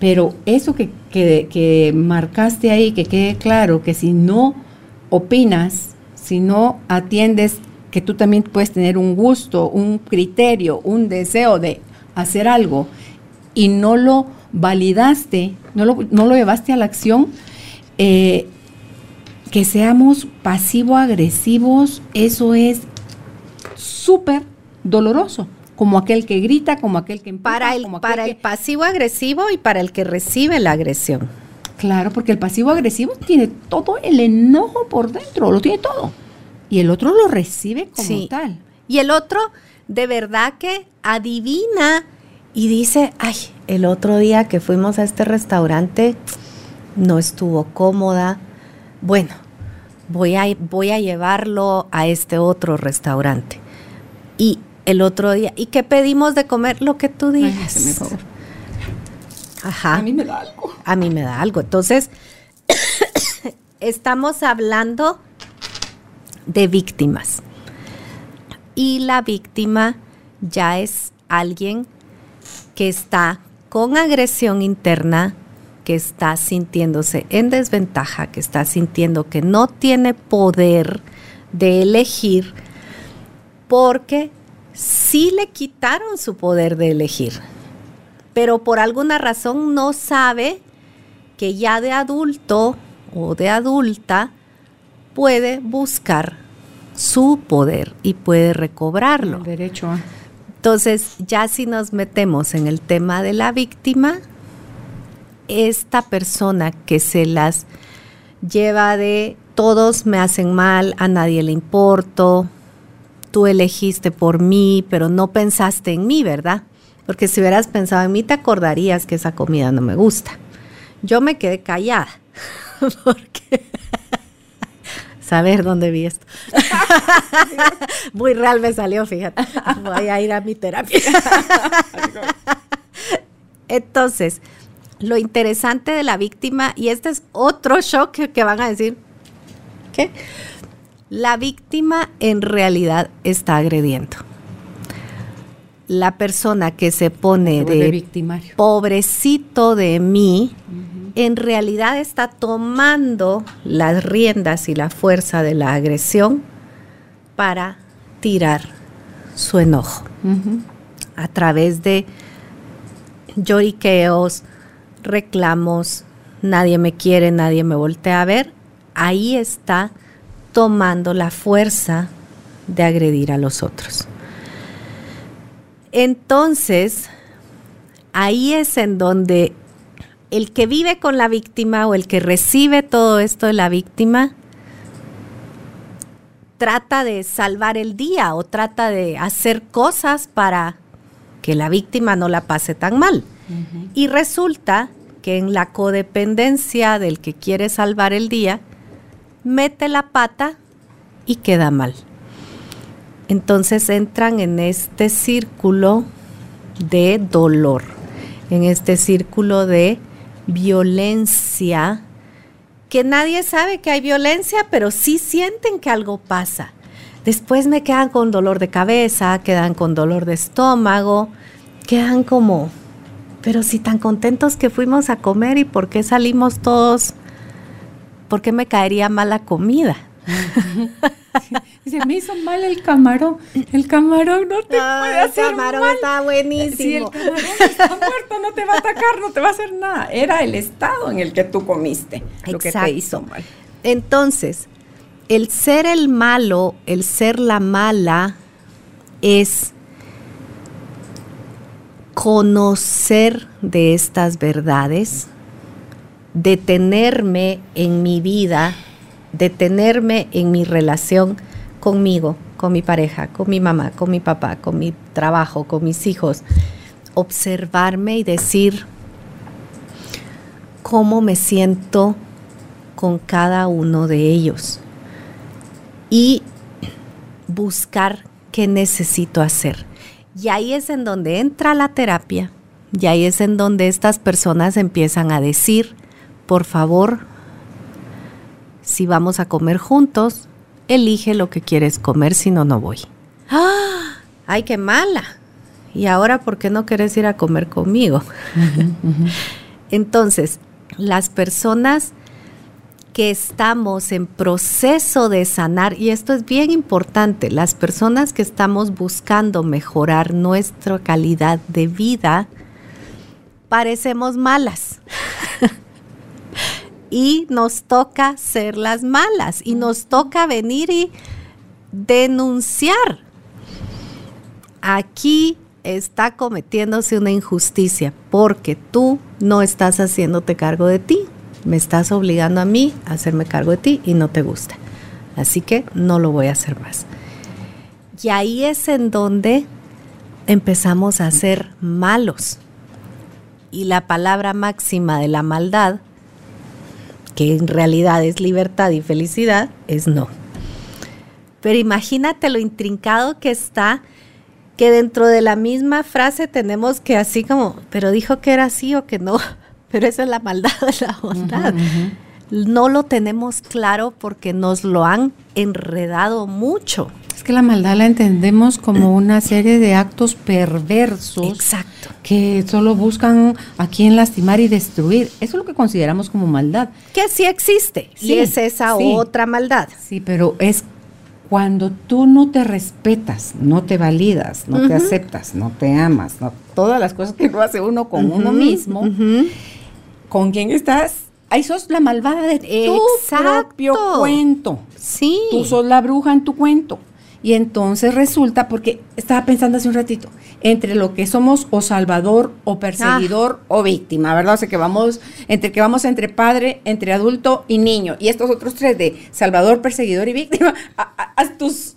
Pero eso que, que, marcaste ahí, que quede claro, que si no opinas, si no atiendes, que tú también puedes tener un gusto, un criterio, un deseo de hacer algo y no lo validaste, no lo, no lo llevaste a la acción, eh, que seamos pasivo-agresivos, eso es súper doloroso como aquel que grita, como aquel que empuja, para el, para el pasivo agresivo y para el que recibe la agresión. Claro, porque el pasivo agresivo tiene todo el enojo por dentro, lo tiene todo. Y el otro lo recibe como tal. Y el otro de verdad que adivina y dice, ay, el otro día que fuimos a este restaurante no estuvo cómoda. Bueno, voy a, voy a llevarlo a este otro restaurante. El otro día. ¿Y qué pedimos de comer? Lo que tú digas. Ajá. A mí me da algo. A mí me da algo. Entonces, (coughs) estamos hablando de víctimas. Y la víctima ya es alguien que está con agresión interna, que está sintiéndose en desventaja, que está sintiendo que no tiene poder de elegir, porque sí le quitaron su poder de elegir, pero por alguna razón no sabe que ya de adulto o de adulta puede buscar su poder y puede recobrarlo. derecho Entonces, ya si nos metemos en el tema de la víctima, esta persona que se las lleva de todos me hacen mal, a nadie le importo, tú elegiste por mí, pero no pensaste en mí, ¿verdad? Porque si hubieras pensado en mí, te acordarías que esa comida no me gusta. Yo me quedé callada, (laughs) porque (laughs) saber dónde vi esto. (laughs) Muy real me salió, fíjate. Voy a ir a mi terapia. Entonces, lo interesante de la víctima, y este es otro shock que, van a decir, ¿qué? La víctima en realidad está agrediendo. La persona que se pone de, pobrecito de mí, en realidad está tomando las riendas y la fuerza de la agresión para tirar su enojo. A través de lloriqueos, reclamos, nadie me quiere, nadie me voltea a ver, ahí está tomando la fuerza de agredir a los otros. Entonces, ahí es en donde el que vive con la víctima o el que recibe todo esto de la víctima trata de salvar el día o trata de hacer cosas para que la víctima no la pase tan mal. Y resulta que en la codependencia del que quiere salvar el día, mete la pata y queda mal. Entonces entran en este círculo de dolor, en este círculo de violencia, que nadie sabe que hay violencia, pero sí sienten que algo pasa. Después me quedan con dolor de cabeza, quedan con dolor de estómago, quedan como, pero si tan contentos que fuimos a comer y por qué salimos todos, ¿por qué me caería mal la comida? (laughs) Dice, me hizo mal el camarón. El camarón no te puede hacer El camarón está buenísimo. Si el camarón está muerto, no te va a atacar, no te va a hacer nada. Era el estado en el que tú comiste lo que te hizo mal. Entonces, el ser el malo, el ser la mala, es conocer de estas verdades, detenerme en mi vida detenerme en mi relación conmigo, con mi pareja, con mi mamá, con mi papá, con mi trabajo, con mis hijos, observarme y decir cómo me siento con cada uno de ellos. Y buscar qué necesito hacer. Y ahí es en donde entra la terapia, y ahí es en donde estas personas empiezan a decir, por favor, si vamos a comer juntos, elige lo que quieres comer, si no, no voy. ¡Ah! ¡Ay, qué mala! Y ahora, ¿por qué no quieres ir a comer conmigo? Entonces, las personas que estamos en proceso de sanar, y esto es bien importante, las personas que estamos buscando mejorar nuestra calidad de vida, parecemos malas. Y nos toca ser las malas y nos toca venir y denunciar. Aquí está cometiéndose una injusticia porque tú no estás haciéndote cargo de ti. Me estás obligando a mí a hacerme cargo de ti y no te gusta. Así que no lo voy a hacer más. Y ahí es en donde empezamos a ser malos. Y la palabra máxima de la maldad que en realidad es libertad y felicidad, es no. Pero imagínate lo intrincado que está, que dentro de la misma frase tenemos que así como, pero dijo que era así o que no, (laughs) pero esa es la maldad de la bondad. No lo tenemos claro porque nos lo han enredado mucho. Es que la maldad la entendemos como una serie de actos perversos. Exacto. Que solo buscan a quien lastimar y destruir. Eso es lo que consideramos como maldad. Que sí existe. Sí, y es esa sí. otra maldad. Sí, pero es cuando tú no te respetas, no te validas, no te aceptas, no te amas, no, todas las cosas que (laughs) no hace uno con uno mismo. ¿con quién estás? Ahí sos la malvada de tu propio cuento. Sí. Tú sos la bruja en tu cuento. Y entonces resulta, porque estaba pensando hace un ratito, entre lo que somos o salvador o perseguidor o víctima, ¿verdad? O sea que vamos, entre que vamos entre padre, entre adulto y niño. Y estos otros tres de salvador, perseguidor y víctima, haz tus,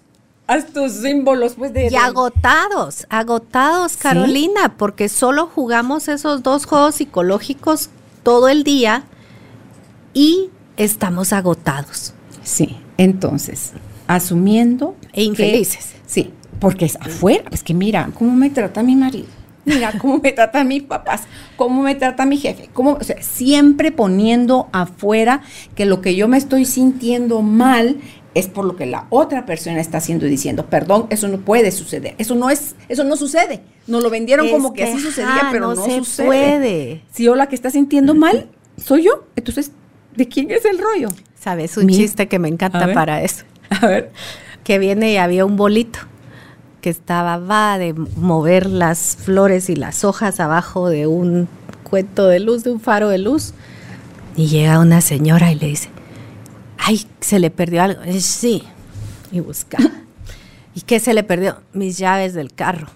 haz tus símbolos, pues, de... Y agotados, agotados, Carolina, porque solo jugamos esos dos juegos psicológicos todo el día y estamos agotados. Sí, entonces, asumiendo... E infelices. que- sí, porque es afuera. Es que mira, cómo me trata mi marido. Mira cómo me tratan mis papás, cómo me trata mi jefe, cómo, o sea, siempre poniendo afuera que lo que yo me estoy sintiendo mal es por lo que la otra persona está haciendo y diciendo, perdón, eso no puede suceder, eso no es, eso no sucede. Nos lo vendieron Es como que, que, así sucedía, ajá, pero no no, se sucede. puede. Si yo la que está sintiendo mal soy yo, entonces, ¿de quién es el rollo? ¿Sabes? Un chiste que me encanta para eso. (laughs) A ver. Que viene y había un bolito que estaba, va de mover las flores y las hojas abajo de un cuento de luz, de un faro de luz. Y llega una señora y le dice, ay, se le perdió algo. Eh, sí. Y busca. (laughs) ¿Y qué se le perdió? Mis llaves del carro.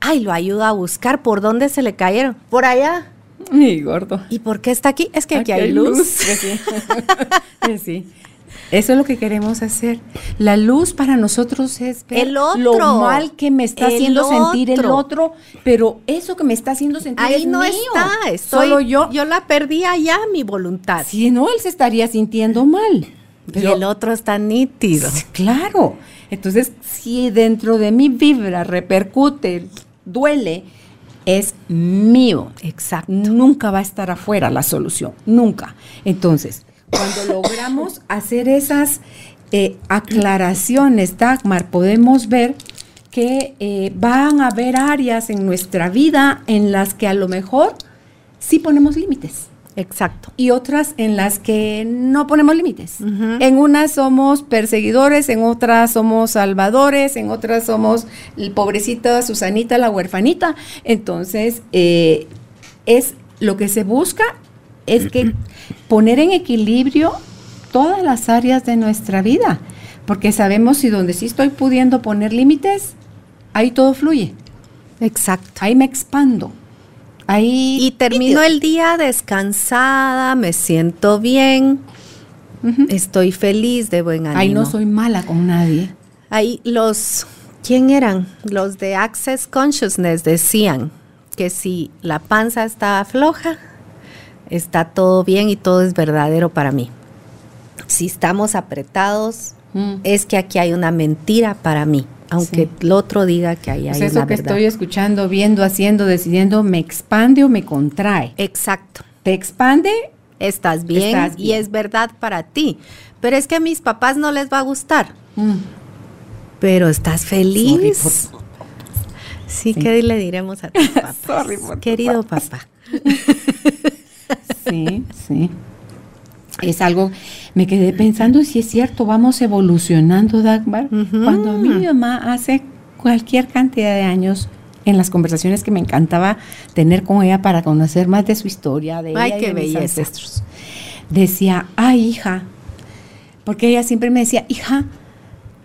Ay, lo ayuda a buscar. ¿Por dónde se le cayeron? Por allá. Mi gordo. ¿Y por qué está aquí? Es que aquí, hay luz. Pues (laughs) sí. Eso es lo que queremos hacer. La luz para nosotros es ver El otro. lo mal que me está haciendo sentir el otro. pero eso que me está haciendo sentir Ahí es no mío. está. Estoy, Solo yo. Yo la perdí allá, mi voluntad. Si no, él se estaría sintiendo mal. y Pero- el otro está nítido. Claro. Entonces, si dentro de mi vibra repercute, duele, es mío. Exacto. Nunca va a estar afuera la solución, nunca. Entonces, cuando logramos hacer esas eh, aclaraciones, Dagmar, podemos ver que eh, van a haber áreas en nuestra vida en las que a lo mejor sí ponemos límites Exacto. y otras en las que no ponemos límites. En unas somos perseguidores, en otras somos salvadores, en otras somos el pobrecita Susanita, la huerfanita. Entonces, eh, es lo que se busca es que poner en equilibrio todas las áreas de nuestra vida, porque sabemos si donde sí estoy pudiendo poner límites, ahí todo fluye, Exacto. ahí me expando. Ahí Y termino el día descansada, me siento bien, estoy feliz, de buen ánimo. Ahí no soy mala con nadie. Ahí los, ¿quién eran? Los de Access Consciousness decían que si la panza está floja, está todo bien y todo es verdadero para mí. Si estamos apretados, Mm. es que aquí hay una mentira para mí, aunque Sí. el otro diga que ahí Pues hay eso una que verdad. estoy escuchando, viendo, haciendo, decidiendo, ¿me expande o me contrae? Exacto. ¿Te expande? Estás bien, Estás y es verdad para ti. Pero es que a mis papás no les va a gustar. Mm. Pero estás feliz. Sorry por- Sí, Sí. ¿qué le diremos a tus (laughs) papás? Sorry por tus Querido papá. (laughs) Sí, sí. Es algo, me quedé pensando si es cierto, vamos evolucionando, Dagmar. Ujú. Cuando a mí mi mamá hace cualquier cantidad de años, en las conversaciones que me encantaba tener con ella para conocer más de su historia, de Ay, ella y qué de mis ancestros, decía, ay, hija, porque ella siempre me decía, hija,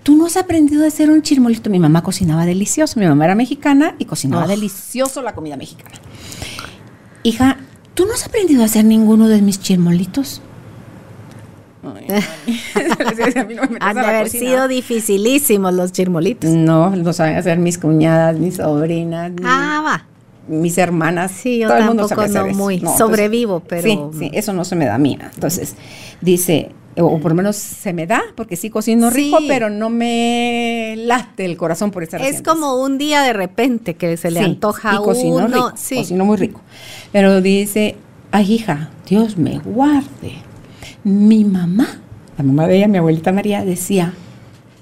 tú no has aprendido a hacer un chirmolito. Mi mamá cocinaba delicioso, mi mamá era mexicana y cocinaba Oh. delicioso la comida mexicana. Hija, ¿tú no has aprendido a hacer ninguno de mis chirmolitos? Ay, mami. (laughs) A mí no me metas Han de haber cocina. sido dificilísimos los chirmolitos. No, lo saben hacer mis cuñadas, mis sobrinas, mi- Ah, va. mis hermanas. Sí, yo todo el mundo sabe tampoco hacer eso. muy entonces- sobrevivo, pero- Sí, sí, eso no se me da a mí. Entonces, dice, o por lo menos se me da, porque sí cocino Sí. rico, pero no me late el corazón por estar Es como un día de repente que se le Sí, antoja y a cocinó uno. rico, sí. cocinó muy rico. Pero dice, ay hija, Dios me guarde. Mi mamá, la mamá de ella, mi abuelita María, decía,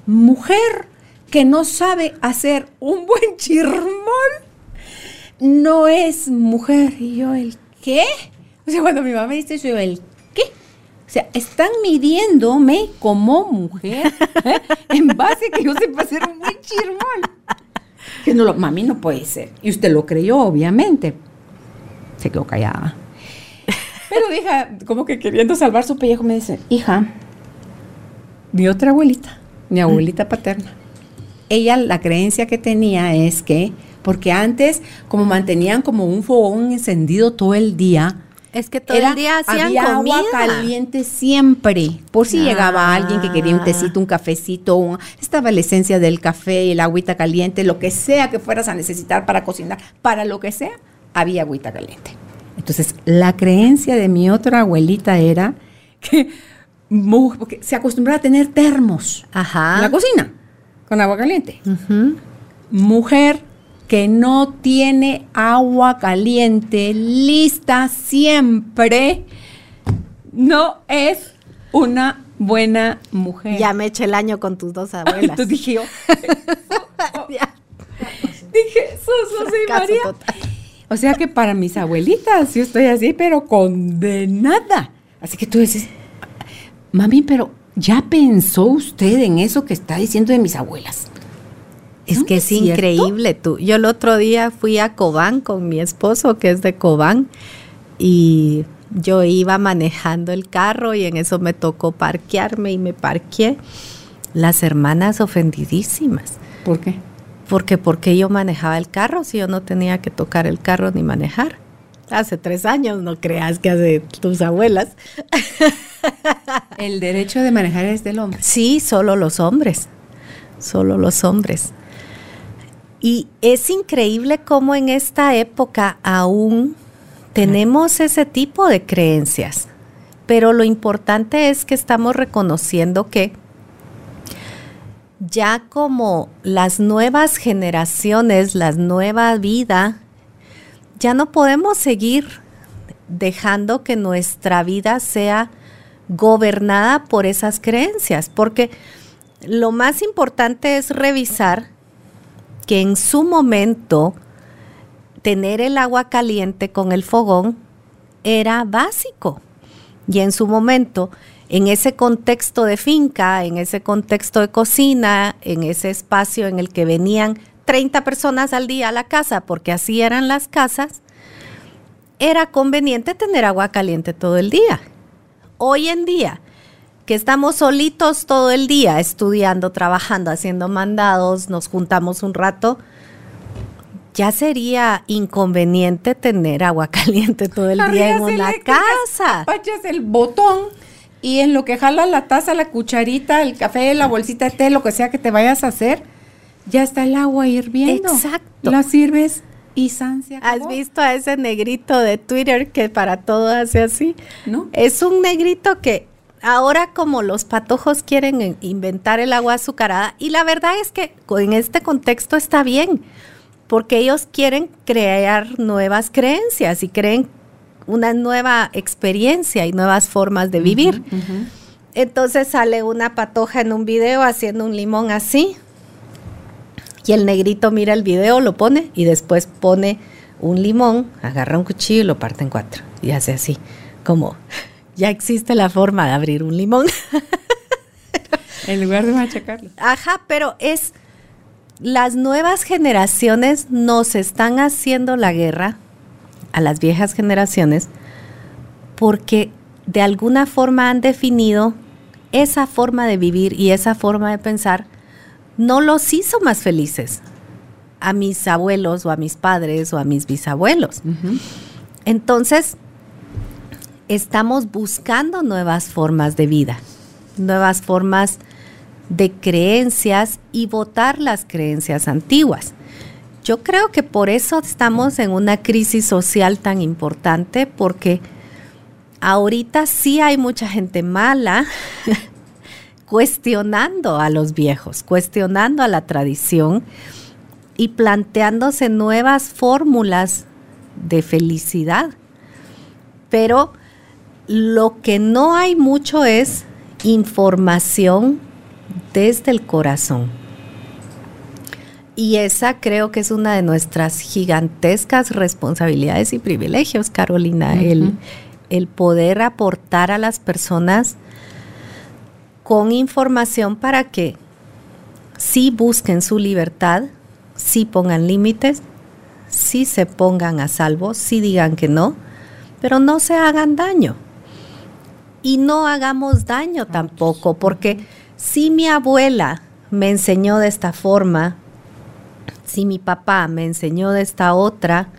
mujer que no sabe hacer un buen chirmol no es mujer. Y yo, ¿el qué? O sea, cuando mi mamá me dice eso, yo, ¿el sea, están midiéndome como mujer ¿eh? en base a que yo sepa hacer un buen chirmol. Que no lo, mami, no puede ser. Y usted lo creyó, obviamente. Se quedó callada. Pero hija, como que queriendo salvar su pellejo, me dice, hija, mi otra abuelita, mi abuelita paterna, ella la creencia que tenía es que, porque antes como mantenían como un fogón encendido todo el día, es que todo el día hacían había comida. agua caliente siempre. Por si llegaba alguien que quería un Ah. tecito, un cafecito, un- estaba la esencia del café, el agüita caliente, lo que sea que fueras a necesitar para cocinar, para lo que sea, había agüita caliente. Entonces, la creencia de mi otra abuelita era que porque se acostumbraba a tener termos Ajá. en la cocina con agua caliente. Mujer que no tiene agua caliente lista siempre no es una buena mujer. Ya me eché el año con tus dos abuelas. Entonces dije yo, (laughs) (laughs) Ya. dije, María. total. O sea que para mis abuelitas yo estoy así, pero condenada. Así que tú dices, mami, pero ¿ya pensó usted en eso que está diciendo de mis abuelas? Es ¿No que es es cierto? increíble tú. Yo el otro día fui a Cobán con mi esposo, que es de Cobán, y yo iba manejando el carro y en eso me tocó parquearme y me parqué. Las hermanas ofendidísimas. ¿Por qué? Porque porque yo manejaba el carro si yo no tenía que tocar el carro ni manejar. Hace tres años, no creas que hace tus abuelas. El derecho de manejar es del hombre. Sí, solo los hombres, solo los hombres. Y es increíble cómo en esta época aún tenemos ese tipo de creencias, pero lo importante es que estamos reconociendo que ya como las nuevas generaciones, la nueva vida, ya no podemos seguir dejando que nuestra vida sea gobernada por esas creencias, porque lo más importante es revisar que en su momento tener el agua caliente con el fogón era básico. Y en su momento, en ese contexto de finca, en ese contexto de cocina, en ese espacio en el que venían 30 personas al día a la casa, porque así eran las casas, era conveniente tener agua caliente todo el día. Hoy en día, que estamos solitos todo el día, estudiando, trabajando, haciendo mandados, nos juntamos un rato, ya sería inconveniente tener agua (laughs) caliente todo el día en una casa. Apachas el botón y en lo que jala la taza, la cucharita, el café, la bolsita de té, lo que sea que te vayas a hacer, ya está el agua hirviendo. Exacto. La sirves y san se ¿Has acabó. visto a ese negrito de Twitter que para todo hace así? ¿No? Es un negrito que ahora como los patojos quieren in- inventar el agua azucarada y la verdad es que en este contexto está bien, porque ellos quieren crear nuevas creencias y creen una nueva experiencia y nuevas formas de vivir. Entonces sale una patoja en un video haciendo un limón así. Y el negrito mira el video, lo pone y después pone un limón, agarra un cuchillo y lo parte en cuatro. Y hace así, como ya existe la forma de abrir un limón. (laughs) En lugar de machacarlo. Ajá, pero es las nuevas generaciones nos están haciendo la guerra a las viejas generaciones porque de alguna forma han definido esa forma de vivir y esa forma de pensar no los hizo más felices a mis abuelos o a mis padres o a mis bisabuelos. Entonces, estamos buscando nuevas formas de vida, nuevas formas de creencias y votar las creencias antiguas. Yo creo que por eso estamos en una crisis social tan importante, porque ahorita sí hay mucha gente mala (laughs) cuestionando a los viejos, cuestionando a la tradición y planteándose nuevas fórmulas de felicidad. Pero lo que no hay mucho es información desde el corazón. Y esa creo que es una de nuestras gigantescas responsabilidades y privilegios, Carolina, el, el poder aportar a las personas con información para que sí busquen su libertad, sí pongan límites, sí se pongan a salvo, sí digan que no, pero no se hagan daño. Y no hagamos daño tampoco, porque si mi abuela me enseñó de esta forma, si mi papá me enseñó de esta otra,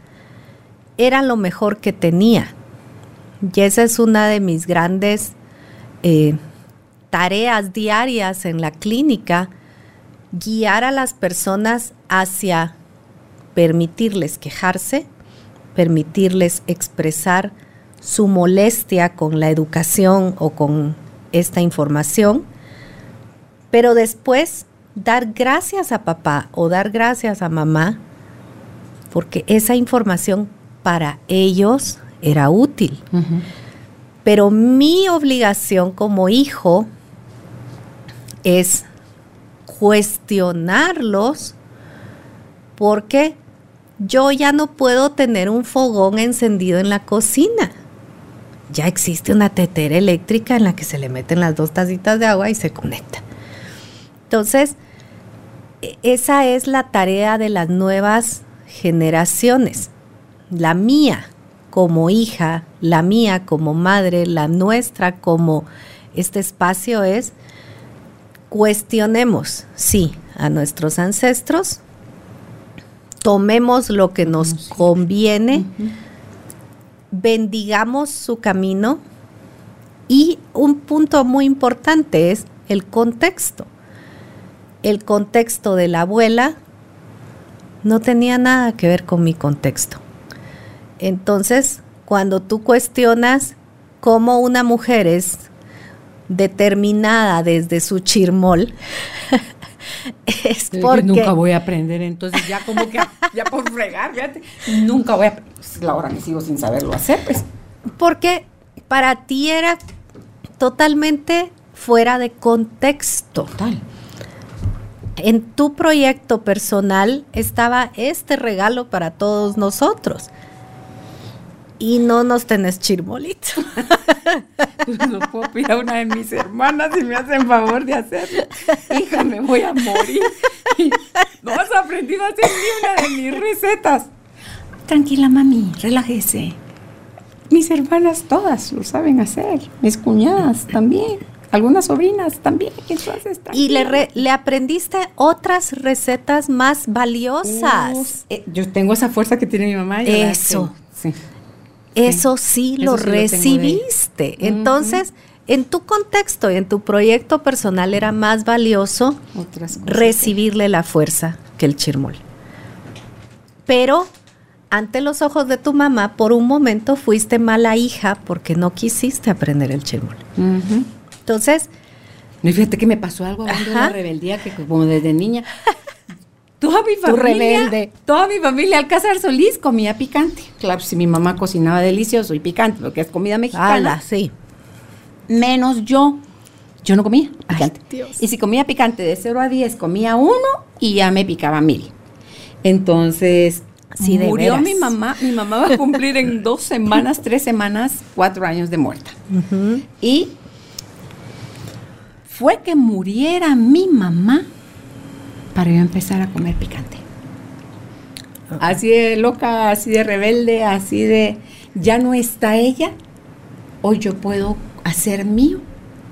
era lo mejor que tenía. Y esa es una de mis grandes eh, tareas diarias en la clínica, guiar a las personas hacia permitirles quejarse, permitirles expresar su molestia con la educación o con esta información, pero después dar gracias a papá o dar gracias a mamá, porque esa información para ellos era útil. Pero mi obligación como hijo es cuestionarlos porque yo ya no puedo tener un fogón encendido en la cocina. Ya existe una tetera eléctrica en la que se le meten las dos tacitas de agua y se conecta. Entonces, e, esa es la tarea de las nuevas generaciones. La mía como hija, la mía como madre, la nuestra como este espacio es cuestionemos, sí, a nuestros ancestros, tomemos lo que nos conviene, bendigamos su camino y un punto muy importante es el contexto. El contexto de la abuela no tenía nada que ver con mi contexto. Entonces, cuando tú cuestionas cómo una mujer es determinada desde su chirmol, (laughs) (laughs) es porque... Nunca voy a aprender, entonces ya como que, ya por fregar, fíjate, nunca voy a... Es la hora que sigo sin saberlo hacer, pues. Porque para ti era totalmente fuera de contexto. Total. En tu proyecto personal estaba este regalo para todos nosotros y no nos tenés chirmolito. (laughs) Lo puedo pedir a una de mis hermanas si me hacen favor de hacerlo. Hija, me voy a morir. no has aprendido a hacer ni una de mis recetas. Tranquila, mami, relájese. Mis hermanas todas lo saben hacer. Mis cuñadas también. Algunas sobrinas también. Y le, le aprendiste otras recetas más valiosas. Eh, yo tengo esa fuerza que tiene mi mamá. Eso. Sí eso sí lo recibiste. Entonces, en tu contexto y en tu proyecto personal era más valioso recibirle la fuerza que el chirmol. Pero ante los ojos de tu mamá, por un momento fuiste mala hija porque no quisiste aprender el chirmol. Entonces... fíjate que me pasó algo de la rebeldía que como desde niña Toda mi familia, toda mi familia Alcázar Solís comía picante. Claro, si mi mamá cocinaba delicioso y picante, lo que es comida mexicana. sí. Menos yo. Yo no comía picante. y si comía picante de 0 a 10, comía uno y ya me picaba mil. Entonces, si murió mi mamá. Mi mamá va a cumplir en dos semanas, tres semanas, cuatro años de muerta. Y fue que muriera mi mamá para yo empezar a comer picante. Así de loca, así de rebelde, así de ya no está ella, hoy yo puedo hacer mío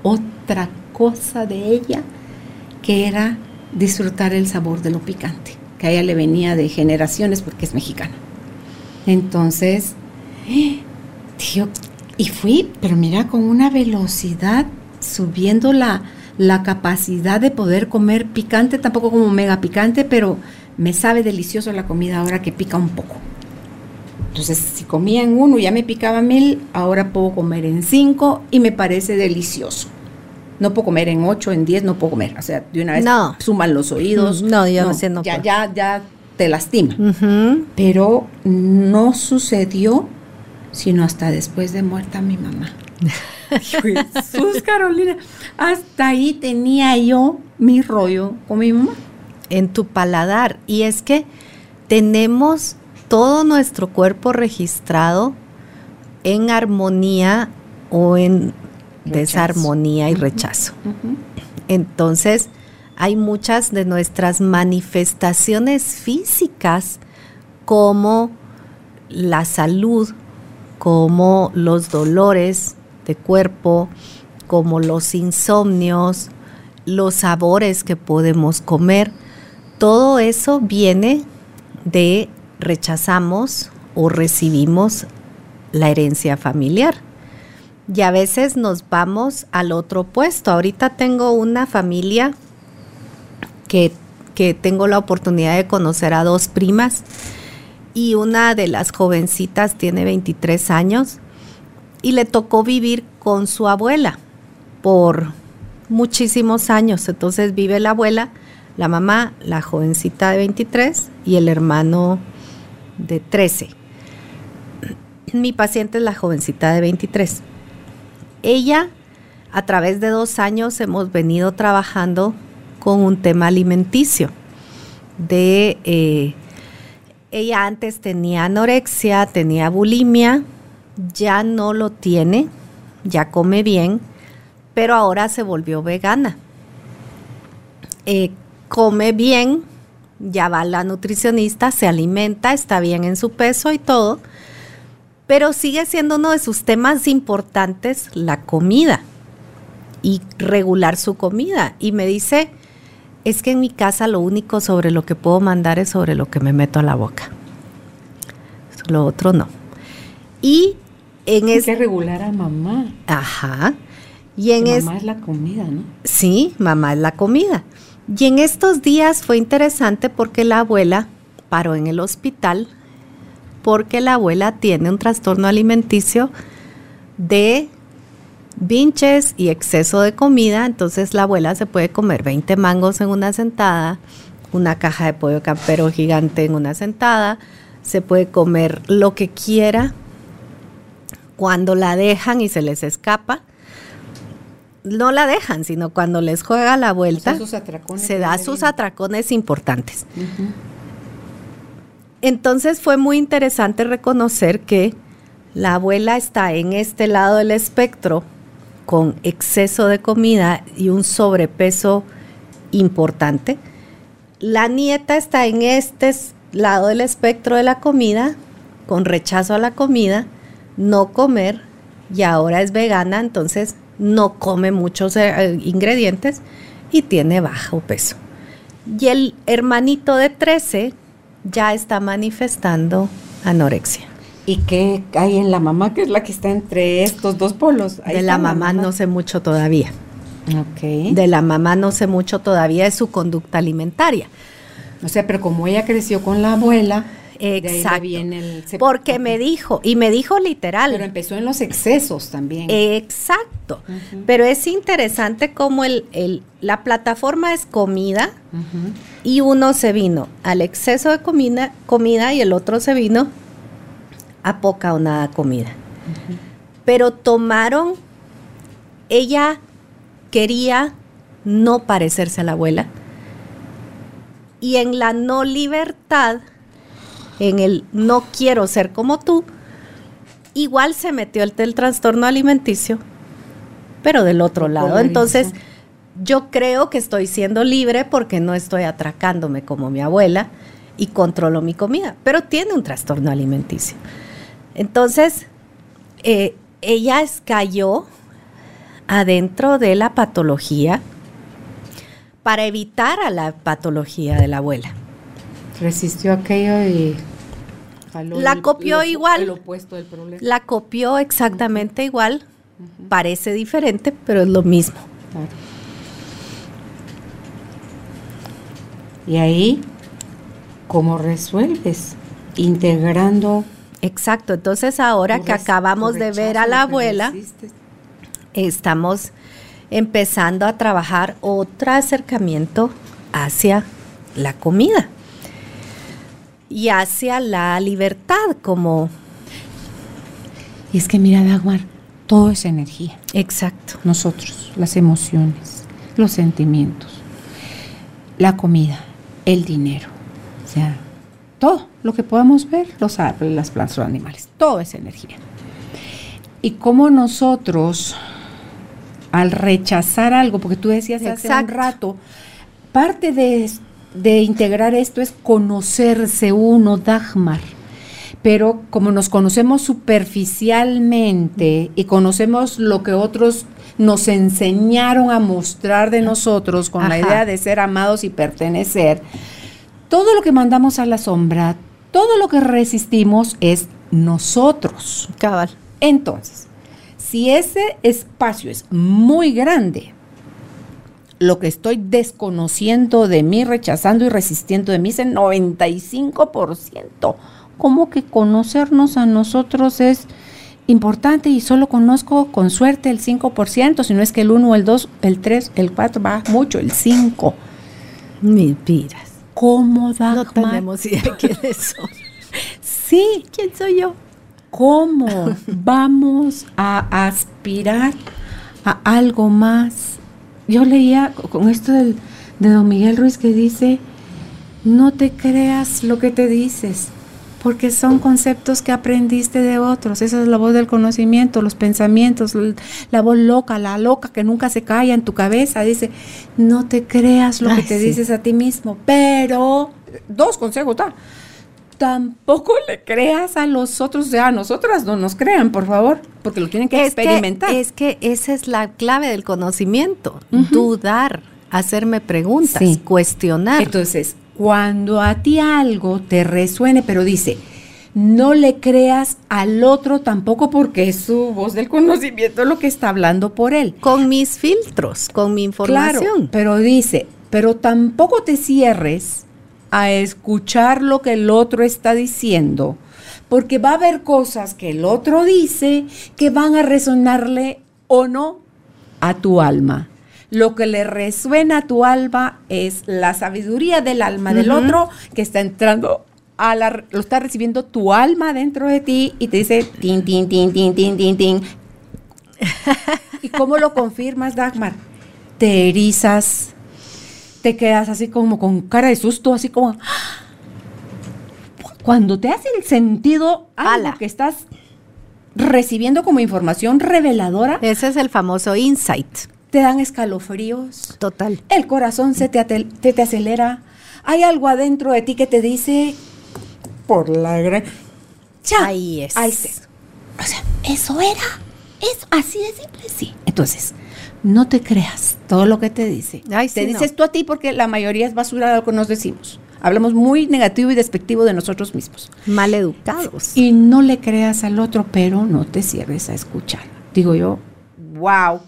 otra cosa de ella que era disfrutar el sabor de lo picante, que a ella le venía de generaciones porque es mexicana. Entonces, tío, y fui, pero mira, con una velocidad subiendo la, la capacidad de poder comer picante, tampoco como mega picante, pero me sabe delicioso la comida ahora que pica un poco. Entonces, si comía en uno ya me picaba mil, ahora puedo comer en cinco y me parece delicioso. No puedo comer en ocho, en diez, no puedo comer. O sea, de una vez suman los oídos. No, yo no, sé, no ya, ya, ya te lastima. Pero no sucedió sino hasta después de muerta mi mamá. Jesús, Carolina. Hasta ahí tenía yo mi rollo con mi mamá. en tu paladar. Y es que tenemos todo nuestro cuerpo registrado en armonía o en desarmonía y rechazo. Entonces, hay muchas de nuestras manifestaciones físicas como la salud, como los dolores de cuerpo, como los insomnios, los sabores que podemos comer. Todo eso viene de rechazamos o recibimos la herencia familiar. Y a veces nos vamos al otro puesto. Ahorita tengo una familia que, que tengo la oportunidad de conocer a dos primas y una de las jovencitas tiene 23 años y le tocó vivir con su abuela por muchísimos años. Entonces vive la abuela, la mamá, la jovencita de 23 y el hermano de 13. Mi paciente es la jovencita de 23. Ella, a través de dos años, hemos venido trabajando con un tema alimenticio. De, eh, ella antes tenía anorexia, tenía bulimia, ya no lo tiene, ya come bien, pero ahora se volvió vegana. Eh, come bien, ya va la nutricionista, se alimenta, está bien en su peso y todo, pero sigue siendo uno de sus temas importantes la comida y regular su comida. Y me dice, es que en mi casa lo único sobre lo que puedo mandar es sobre lo que me meto a la boca. Lo otro no. Y en es que regular a mamá. Ajá. Y en mamá es la comida, ¿no? Sí, mamá es la comida. Y en estos días fue interesante porque la abuela paró en el hospital porque la abuela tiene un trastorno alimenticio de vinches y exceso de comida, entonces la abuela se puede comer 20 mangos en una sentada, una caja de pollo campero gigante en una sentada, se puede comer lo que quiera cuando la dejan y se les escapa no la dejan, sino cuando les juega la vuelta, se da sus atracones importantes. Entonces fue muy interesante reconocer que la abuela está en este lado del espectro con exceso de comida y un sobrepeso importante. La nieta está en este lado del espectro de la comida, con rechazo a la comida, no comer y ahora es vegana, entonces no come muchos eh, ingredientes y tiene bajo peso. Y el hermanito de 13 ya está manifestando anorexia. ¿Y qué hay en la mamá, que es la que está entre estos dos polos? de la mamá, no sé mucho todavía. Okay. De la mamá no sé mucho todavía de su conducta alimentaria. O sea, pero como ella creció con la abuela, Exacto. Porque me dijo, y me dijo literal. Pero empezó en los excesos también. Exacto. Pero es interesante cómo el, la plataforma es comida y uno se vino al exceso de comida, comida y el otro se vino a poca o nada comida. Pero tomaron, ella quería no parecerse a la abuela y en la no libertad en el no quiero ser como tú, igual se metió el, el trastorno alimenticio, pero del otro lado. Entonces, yo creo que estoy siendo libre porque no estoy atracándome como mi abuela y controlo mi comida, pero tiene un trastorno alimenticio. Entonces, eh, ella cayó adentro de la patología para evitar a la patología de la abuela resistió aquello y la copió igual. El opuesto del problema. La copió exactamente igual. Parece diferente, pero es lo mismo. Y ahí, ¿cómo resuelves? Integrando. Exacto. Entonces, ahora que acabamos de ver a la abuela, estamos empezando a trabajar otro acercamiento hacia la comida y hacia la libertad como... Y es que mira, Dagmar, todo es energía. Exacto. Nosotros, las emociones, los sentimientos, la comida, el dinero. O sea, todo lo que podamos ver, los árboles, las plantas, los animales, todo es energía. Y cómo nosotros, al rechazar algo, porque tú decías hace un rato, parte de, de integrar esto es conocerse uno, Dagmar pero como nos conocemos superficialmente y conocemos lo que otros nos enseñaron a mostrar de nosotros con la idea de ser amados y pertenecer, todo lo que mandamos a la sombra, todo lo que resistimos es nosotros. Cabal. Entonces, si ese espacio es muy grande, lo que estoy desconociendo de mí, rechazando y resistiendo de mí es el 95% como que conocernos a nosotros es importante y solo conozco con suerte el 5%, si no es que el 1, el 2, el 3, el 4 va mucho, el 5. Mentiras. ¿Cómo, da No tenemos idea quiénes son. sí. ¿Quién soy yo? ¿Cómo vamos a aspirar a algo más? Yo leía con esto del, de don Miguel Ruiz que dice, no te creas lo que te dices, porque son conceptos que aprendiste de otros. Esa es la voz del conocimiento, los pensamientos, la voz loca, la loca que nunca se calla en tu cabeza. Dice, no te creas lo que te dices a ti mismo, pero dos consejos, tampoco le creas a los otros, o sea, a nosotras no nos crean, por favor, porque lo tienen que experimentar. es que esa es la clave del conocimiento, dudar, hacerme preguntas, cuestionar. Entonces, cuando a ti algo te resuene, pero dice, no le creas al otro tampoco porque es su voz del conocimiento lo que está hablando por él. Con mis filtros, con mi información. Claro, pero dice, pero tampoco te cierres a escuchar lo que el otro está diciendo, porque va a haber cosas que el otro dice que van a resonarle o no a tu alma lo que le resuena a tu alma es la sabiduría del alma del otro que está entrando a la, lo está recibiendo tu alma dentro de ti y te dice tin, tin, tin, tin, tin, tin, tin. (laughs) ¿Y cómo lo confirmas, Dagmar? Te erizas, te quedas así como con cara de susto, así como... Cuando te hace el sentido algo que estás recibiendo como información reveladora. Ese es el famoso insight te dan escalofríos. Total. El corazón se te, te, acelera. Hay algo adentro de ti que te dice, por la gran... Ahí es. Ahí es. O sea, eso era. Es así de simple, sí. Entonces, no te creas todo lo que te dice. te dices tú a ti porque la mayoría es basura de lo que nos decimos. Hablamos muy negativo y despectivo de nosotros mismos. Mal educados. Y no le creas al otro, pero no te cierres a escuchar. Digo yo, wow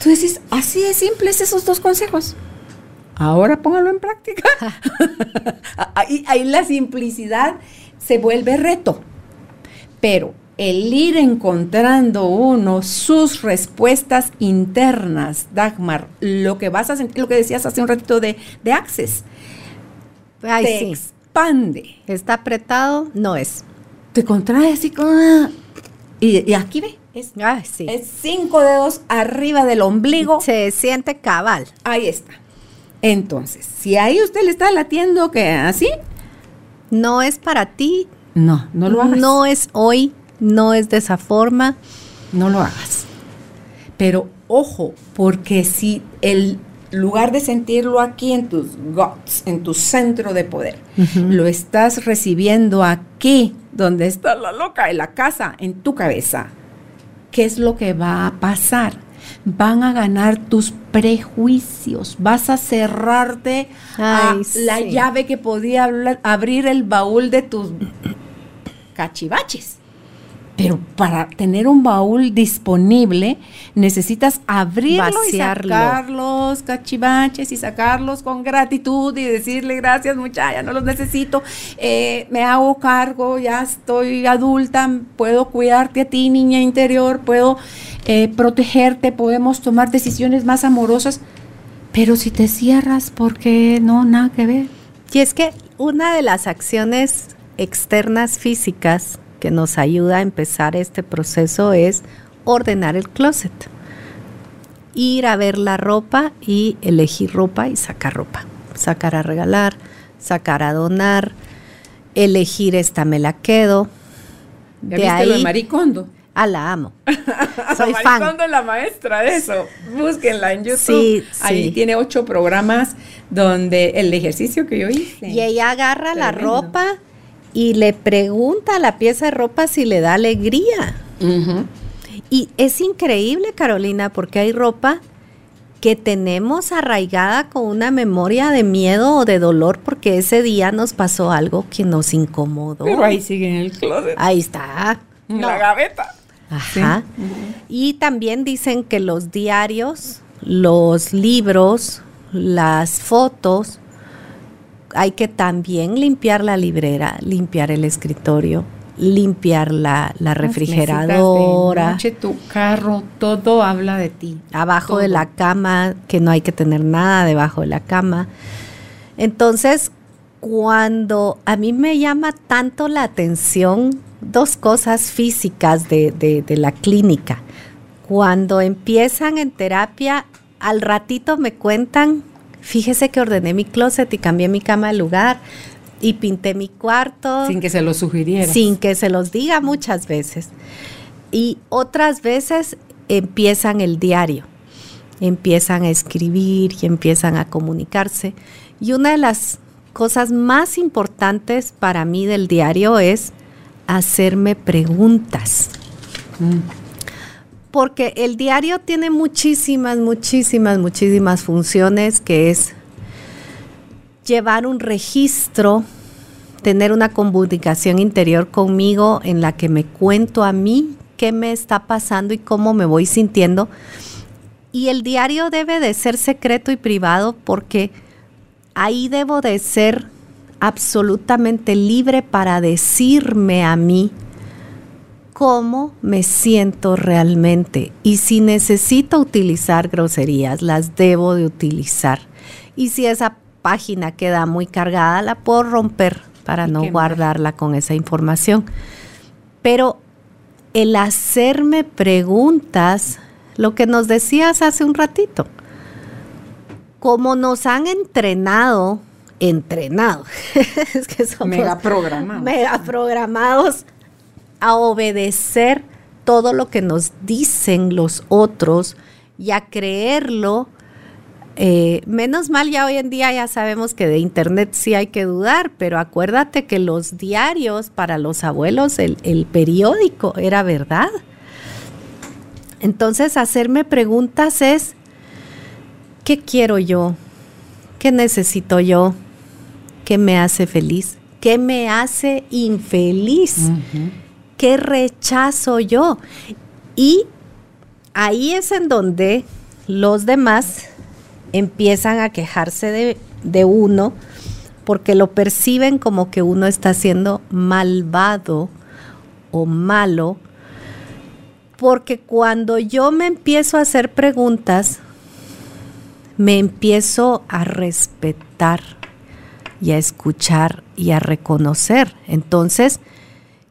entonces, así de simples esos dos consejos. Ahora póngalo en práctica. (laughs) (laughs) ahí, ahí la simplicidad se vuelve reto. Pero el ir encontrando uno sus respuestas internas, Dagmar, lo que vas a sentir, lo que decías hace un ratito de, de Access, te expande. Está apretado, no es. Te contrae así como... Y, y aquí ve, es, cinco dedos arriba del ombligo. Se siente cabal. Ahí está. Entonces, si ahí usted le está latiendo que así. No es para ti. No, no lo hagas. No es hoy, no es de esa forma. No lo hagas. Pero ojo, porque si el lugar de sentirlo aquí en tus guts, en tu centro de poder, lo estás recibiendo aquí, donde está la loca en la casa, en tu cabeza, ¿qué es lo que va a pasar? Van a ganar tus prejuicios, vas a cerrarte a la llave que podía abrir el baúl de tus cachivaches. Pero para tener un baúl disponible, necesitas abrirlo y sacar los cachivaches y sacarlos con gratitud y decirle gracias muchacha, no los necesito, eh, me hago cargo, ya estoy adulta, puedo cuidarte a ti, niña interior, puedo eh, protegerte, podemos tomar decisiones más amorosas. Pero si te cierras, ¿por qué no? Nada que ver. Y es que una de las acciones externas físicas que nos ayuda a empezar este proceso es ordenar el closet. Ir a ver la ropa y elegir ropa y sacar ropa. sacar a regalar, sacar a donar, elegir esta me la quedo. ¿Ya de viste ahí, lo de Maricondo? Ah, la amo. (laughs) Soy Maricondo es la maestra de eso. Búsquenla en YouTube. Sí, Ahí tiene ocho programas donde el ejercicio que yo hice. Y ella agarra la ropa y le pregunta a la pieza de ropa si le da alegría. Y es increíble, Carolina, porque hay ropa que tenemos arraigada con una memoria de miedo o de dolor porque ese día nos pasó algo que nos incomodó. Pero ahí sigue en el closet. Ahí está. En la gaveta. Ajá. Y también dicen que los diarios, los libros, las fotos, hay que también limpiar la librera, limpiar el escritorio, limpiar la, refrigeradora. tu carro, todo habla de ti. Abajo de la cama, que no hay que tener nada debajo de la cama. Entonces, cuando a mí me llama tanto la atención dos cosas físicas de, de la clínica. Cuando empiezan en terapia, al ratito me cuentan, fíjese que ordené mi closet y cambié mi cama de lugar, y pinté mi cuarto. Sin que se lo sugiriera. Sin que se los diga muchas veces. Y otras veces empiezan el diario, empiezan a escribir y empiezan a comunicarse. Y una de las cosas más importantes para mí del diario es hacerme preguntas. Mm. Porque el diario tiene muchísimas, muchísimas, muchísimas funciones que es llevar un registro, tener una comunicación interior conmigo en la que me cuento a mí qué me está pasando y cómo me voy sintiendo. Y el diario debe de ser secreto y privado porque ahí debo de ser absolutamente libre para decirme a mí cómo me siento realmente. Y si necesito utilizar groserías, las debo de utilizar. Y si esa página queda muy cargada, la puedo romper para no guardarla con esa información. Pero el hacerme preguntas, lo que nos decías hace un ratito, como nos han entrenado, entrenado, (laughs) es que somos mega programados. Mega programados a obedecer todo lo que nos dicen los otros y a creerlo eh, menos mal ya hoy en día ya sabemos que de internet sí hay que dudar, pero acuérdate que los diarios para los abuelos, el, el periódico era verdad. Entonces hacerme preguntas es, ¿qué quiero yo? ¿Qué necesito yo? ¿Qué me hace feliz? ¿Qué me hace infeliz? ¿Qué rechazo yo? Y ahí es en donde los demás empiezan a quejarse de, uno porque lo perciben como que uno está siendo malvado o malo, porque cuando yo me empiezo a hacer preguntas, me empiezo a respetar y a escuchar y a reconocer. Entonces,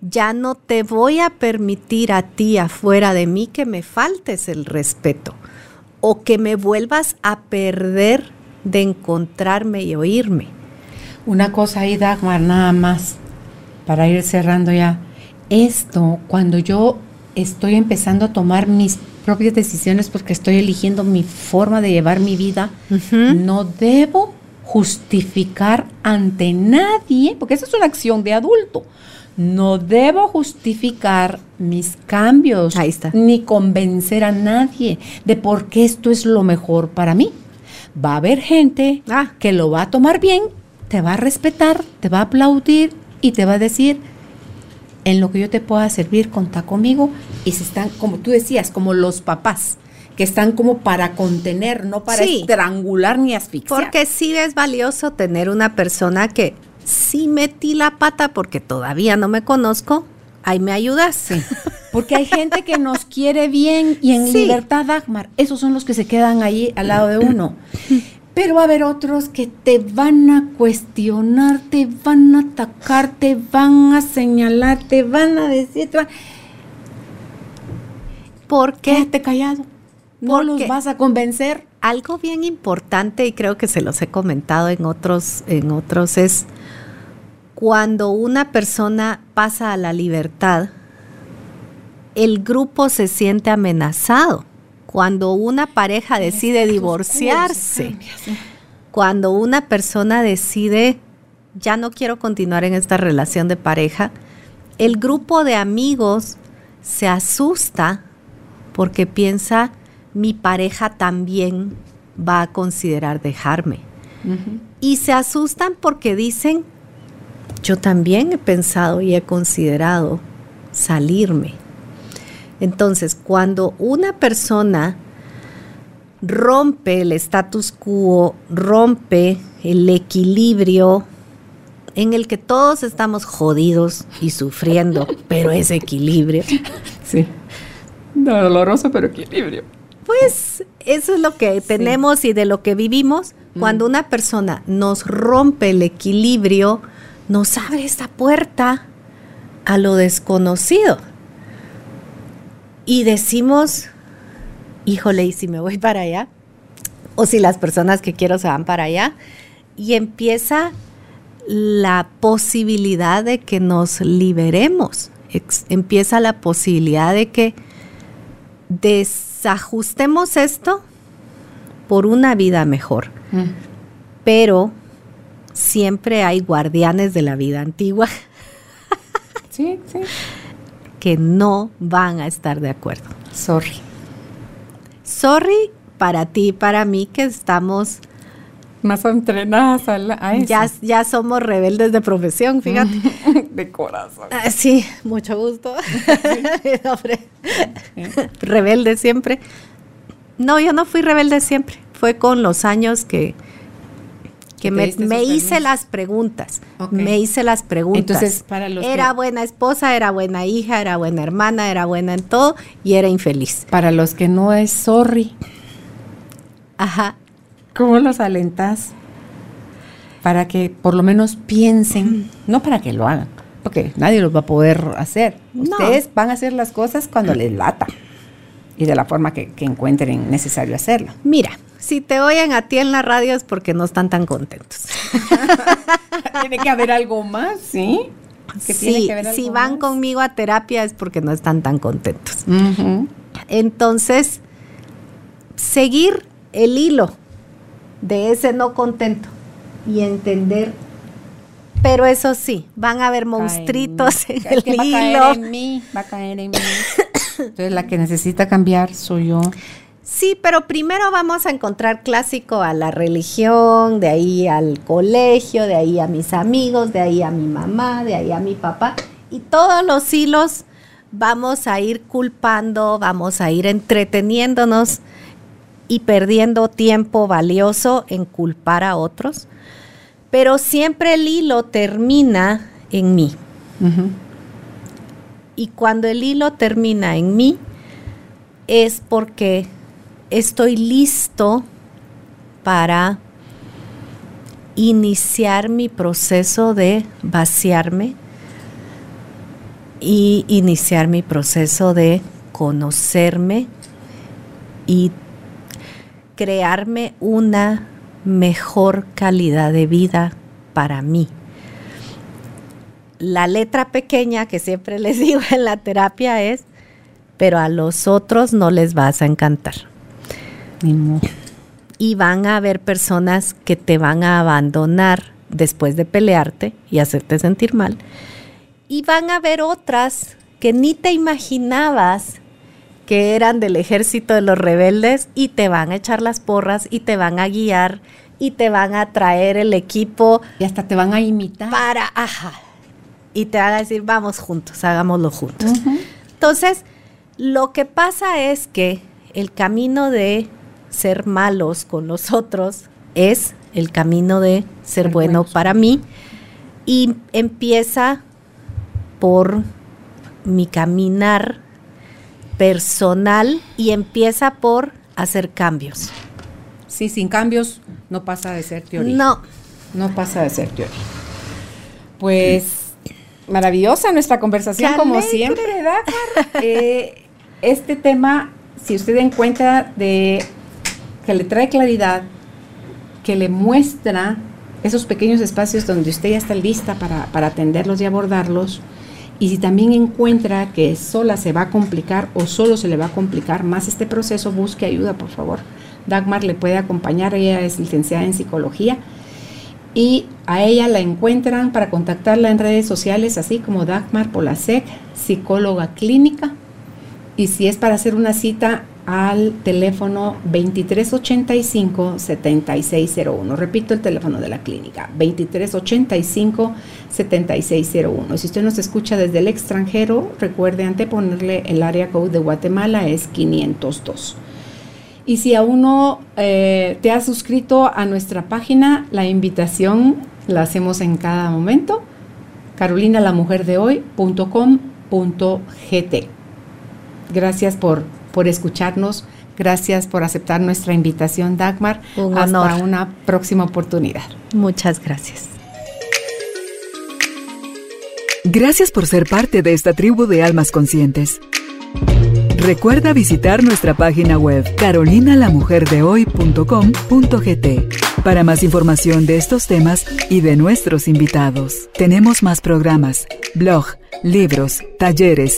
ya no te voy a permitir a ti afuera de mí que me faltes el respeto o que me vuelvas a perder de encontrarme y oírme. Una cosa ahí, Dagmar, nada más, para ir cerrando ya. Esto, cuando yo estoy empezando a tomar mis propias decisiones porque estoy eligiendo mi forma de llevar mi vida, no debo justificar ante nadie, porque esa es una acción de adulto. No debo justificar mis cambios ni convencer a nadie de por qué esto es lo mejor para mí. Va a haber gente ah. que lo va a tomar bien, te va a respetar, te va a aplaudir y te va a decir, en lo que yo te pueda servir, contá conmigo. Y si están, como tú decías, como los papás, que están como para contener, no para estrangular ni asfixiar. Porque sí es valioso tener una persona que si metí la pata porque todavía no me conozco, ahí me ayudas. Sí. Porque hay gente que nos quiere bien y en libertad, Dagmar. Esos son los que se quedan ahí al lado de uno. Pero va a haber otros que te van a cuestionar, te van a atacar, te van a señalar, te van a decir. ¿Por qué? Quédate callado. No los vas a convencer. algo bien importante y creo que se los he comentado en otros, en otros es cuando una persona pasa a la libertad, el grupo se siente amenazado. Cuando una pareja decide divorciarse, cuando una persona decide ya no quiero continuar en esta relación de pareja, el grupo de amigos se asusta porque piensa mi pareja también va a considerar dejarme. Y se asustan porque dicen, yo también he pensado y he considerado salirme. Entonces, cuando una persona rompe el status quo, rompe el equilibrio en el que todos estamos jodidos y sufriendo, (laughs) pero es equilibrio. Sí. Doloroso, pero equilibrio. Pues eso es lo que tenemos y de lo que vivimos. Mm. Cuando una persona nos rompe el equilibrio, nos abre esta puerta a lo desconocido. Y decimos, híjole, ¿y si me voy para allá? O si las personas que quiero se van para allá. Y empieza la posibilidad de que nos liberemos. empieza la posibilidad de que desajustemos esto por una vida mejor. Mm. Pero siempre hay guardianes de la vida antigua. (laughs) sí, sí. Que no van a estar de acuerdo. Sorry. Sorry para ti y para mí que estamos más entrenadas a, eso. Ya, ya somos rebeldes de profesión, fíjate. (laughs) de corazón. Ah, sí, mucho gusto. (laughs) rebelde siempre. No, yo no fui rebelde siempre. Fue con los años que, que me, hice las preguntas. Me hice las preguntas. Entonces, para los era buena esposa, era buena hija, era buena hermana, era buena en todo y era infeliz. Para los que no es sorry. Ajá. ¿Cómo los alentas para que por lo menos piensen, no para que lo hagan, porque nadie los va a poder hacer. Ustedes van a hacer las cosas cuando les lata y de la forma que, encuentren necesario hacerlo. Mira, si te oyen a ti en la radio es porque no están tan contentos. (laughs) tiene que haber algo más, ¿sí? sí, si van conmigo a terapia es porque no están tan contentos. Entonces, seguir el hilo de ese no contento y entender. Pero eso sí, van a haber monstruitos en, el hilo. Va a caer en mí, va a caer en mí. Entonces la que necesita cambiar soy yo. Sí, pero primero vamos a encontrar clásico a la religión, de ahí al colegio, de ahí a mis amigos, de ahí a mi mamá, de ahí a mi papá. Y todos los hilos vamos a ir culpando, vamos a ir entreteniéndonos y perdiendo tiempo valioso en culpar a otros, pero siempre el hilo termina en mí. Y cuando el hilo termina en mí, es porque estoy listo para iniciar mi proceso de vaciarme y iniciar mi proceso de conocerme y crearme una mejor calidad de vida para mí. La letra pequeña que siempre (laughs) les digo en la terapia es, pero a los otros no les vas a encantar. Y van a haber personas que te van a abandonar después de pelearte y hacerte sentir mal. Y van a haber otras que ni te imaginabas que eran del ejército de los rebeldes y te van a echar las porras y te van a guiar y te van a traer el equipo. Y hasta te van a imitar. Para, ajá. Y te van a decir, vamos juntos, hagámoslo juntos. Entonces, lo que pasa es que el camino de ser malos con los otros es el camino de ser bueno para mí y empieza por mi caminar personal y empieza por hacer cambios. Sí, sin cambios no pasa de ser teoría. No. No pasa de ser teoría. Pues maravillosa nuestra conversación como siempre, ¿verdad? Eh, este tema, si usted encuentra de que le trae claridad, que le muestra esos pequeños espacios donde usted ya está lista para, para atenderlos y abordarlos. Y si también encuentra que sola se va a complicar o solo se le va a complicar más este proceso, busque ayuda, por favor. Dagmar le puede acompañar, ella es licenciada en psicología y a ella la encuentran para contactarla en redes sociales, así como Dagmar Polasek, psicóloga clínica. Y si es para hacer una cita al teléfono 2385-7601. Repito el teléfono de la clínica, 2385-7601. Si usted nos escucha desde el extranjero, recuerde anteponerle el área code de Guatemala, es 502. Y si aún no eh, te has suscrito a nuestra página, la invitación la hacemos en cada momento. carolinalamujerdehoy.com.gt. Gracias por, por escucharnos. Gracias por aceptar nuestra invitación, Dagmar. Un Hasta honor. una próxima oportunidad. Muchas gracias. Gracias por ser parte de esta tribu de almas conscientes. Recuerda visitar nuestra página web carolinalamujerdehoy.com.gt para más información de estos temas y de nuestros invitados. Tenemos más programas, blog, libros, talleres,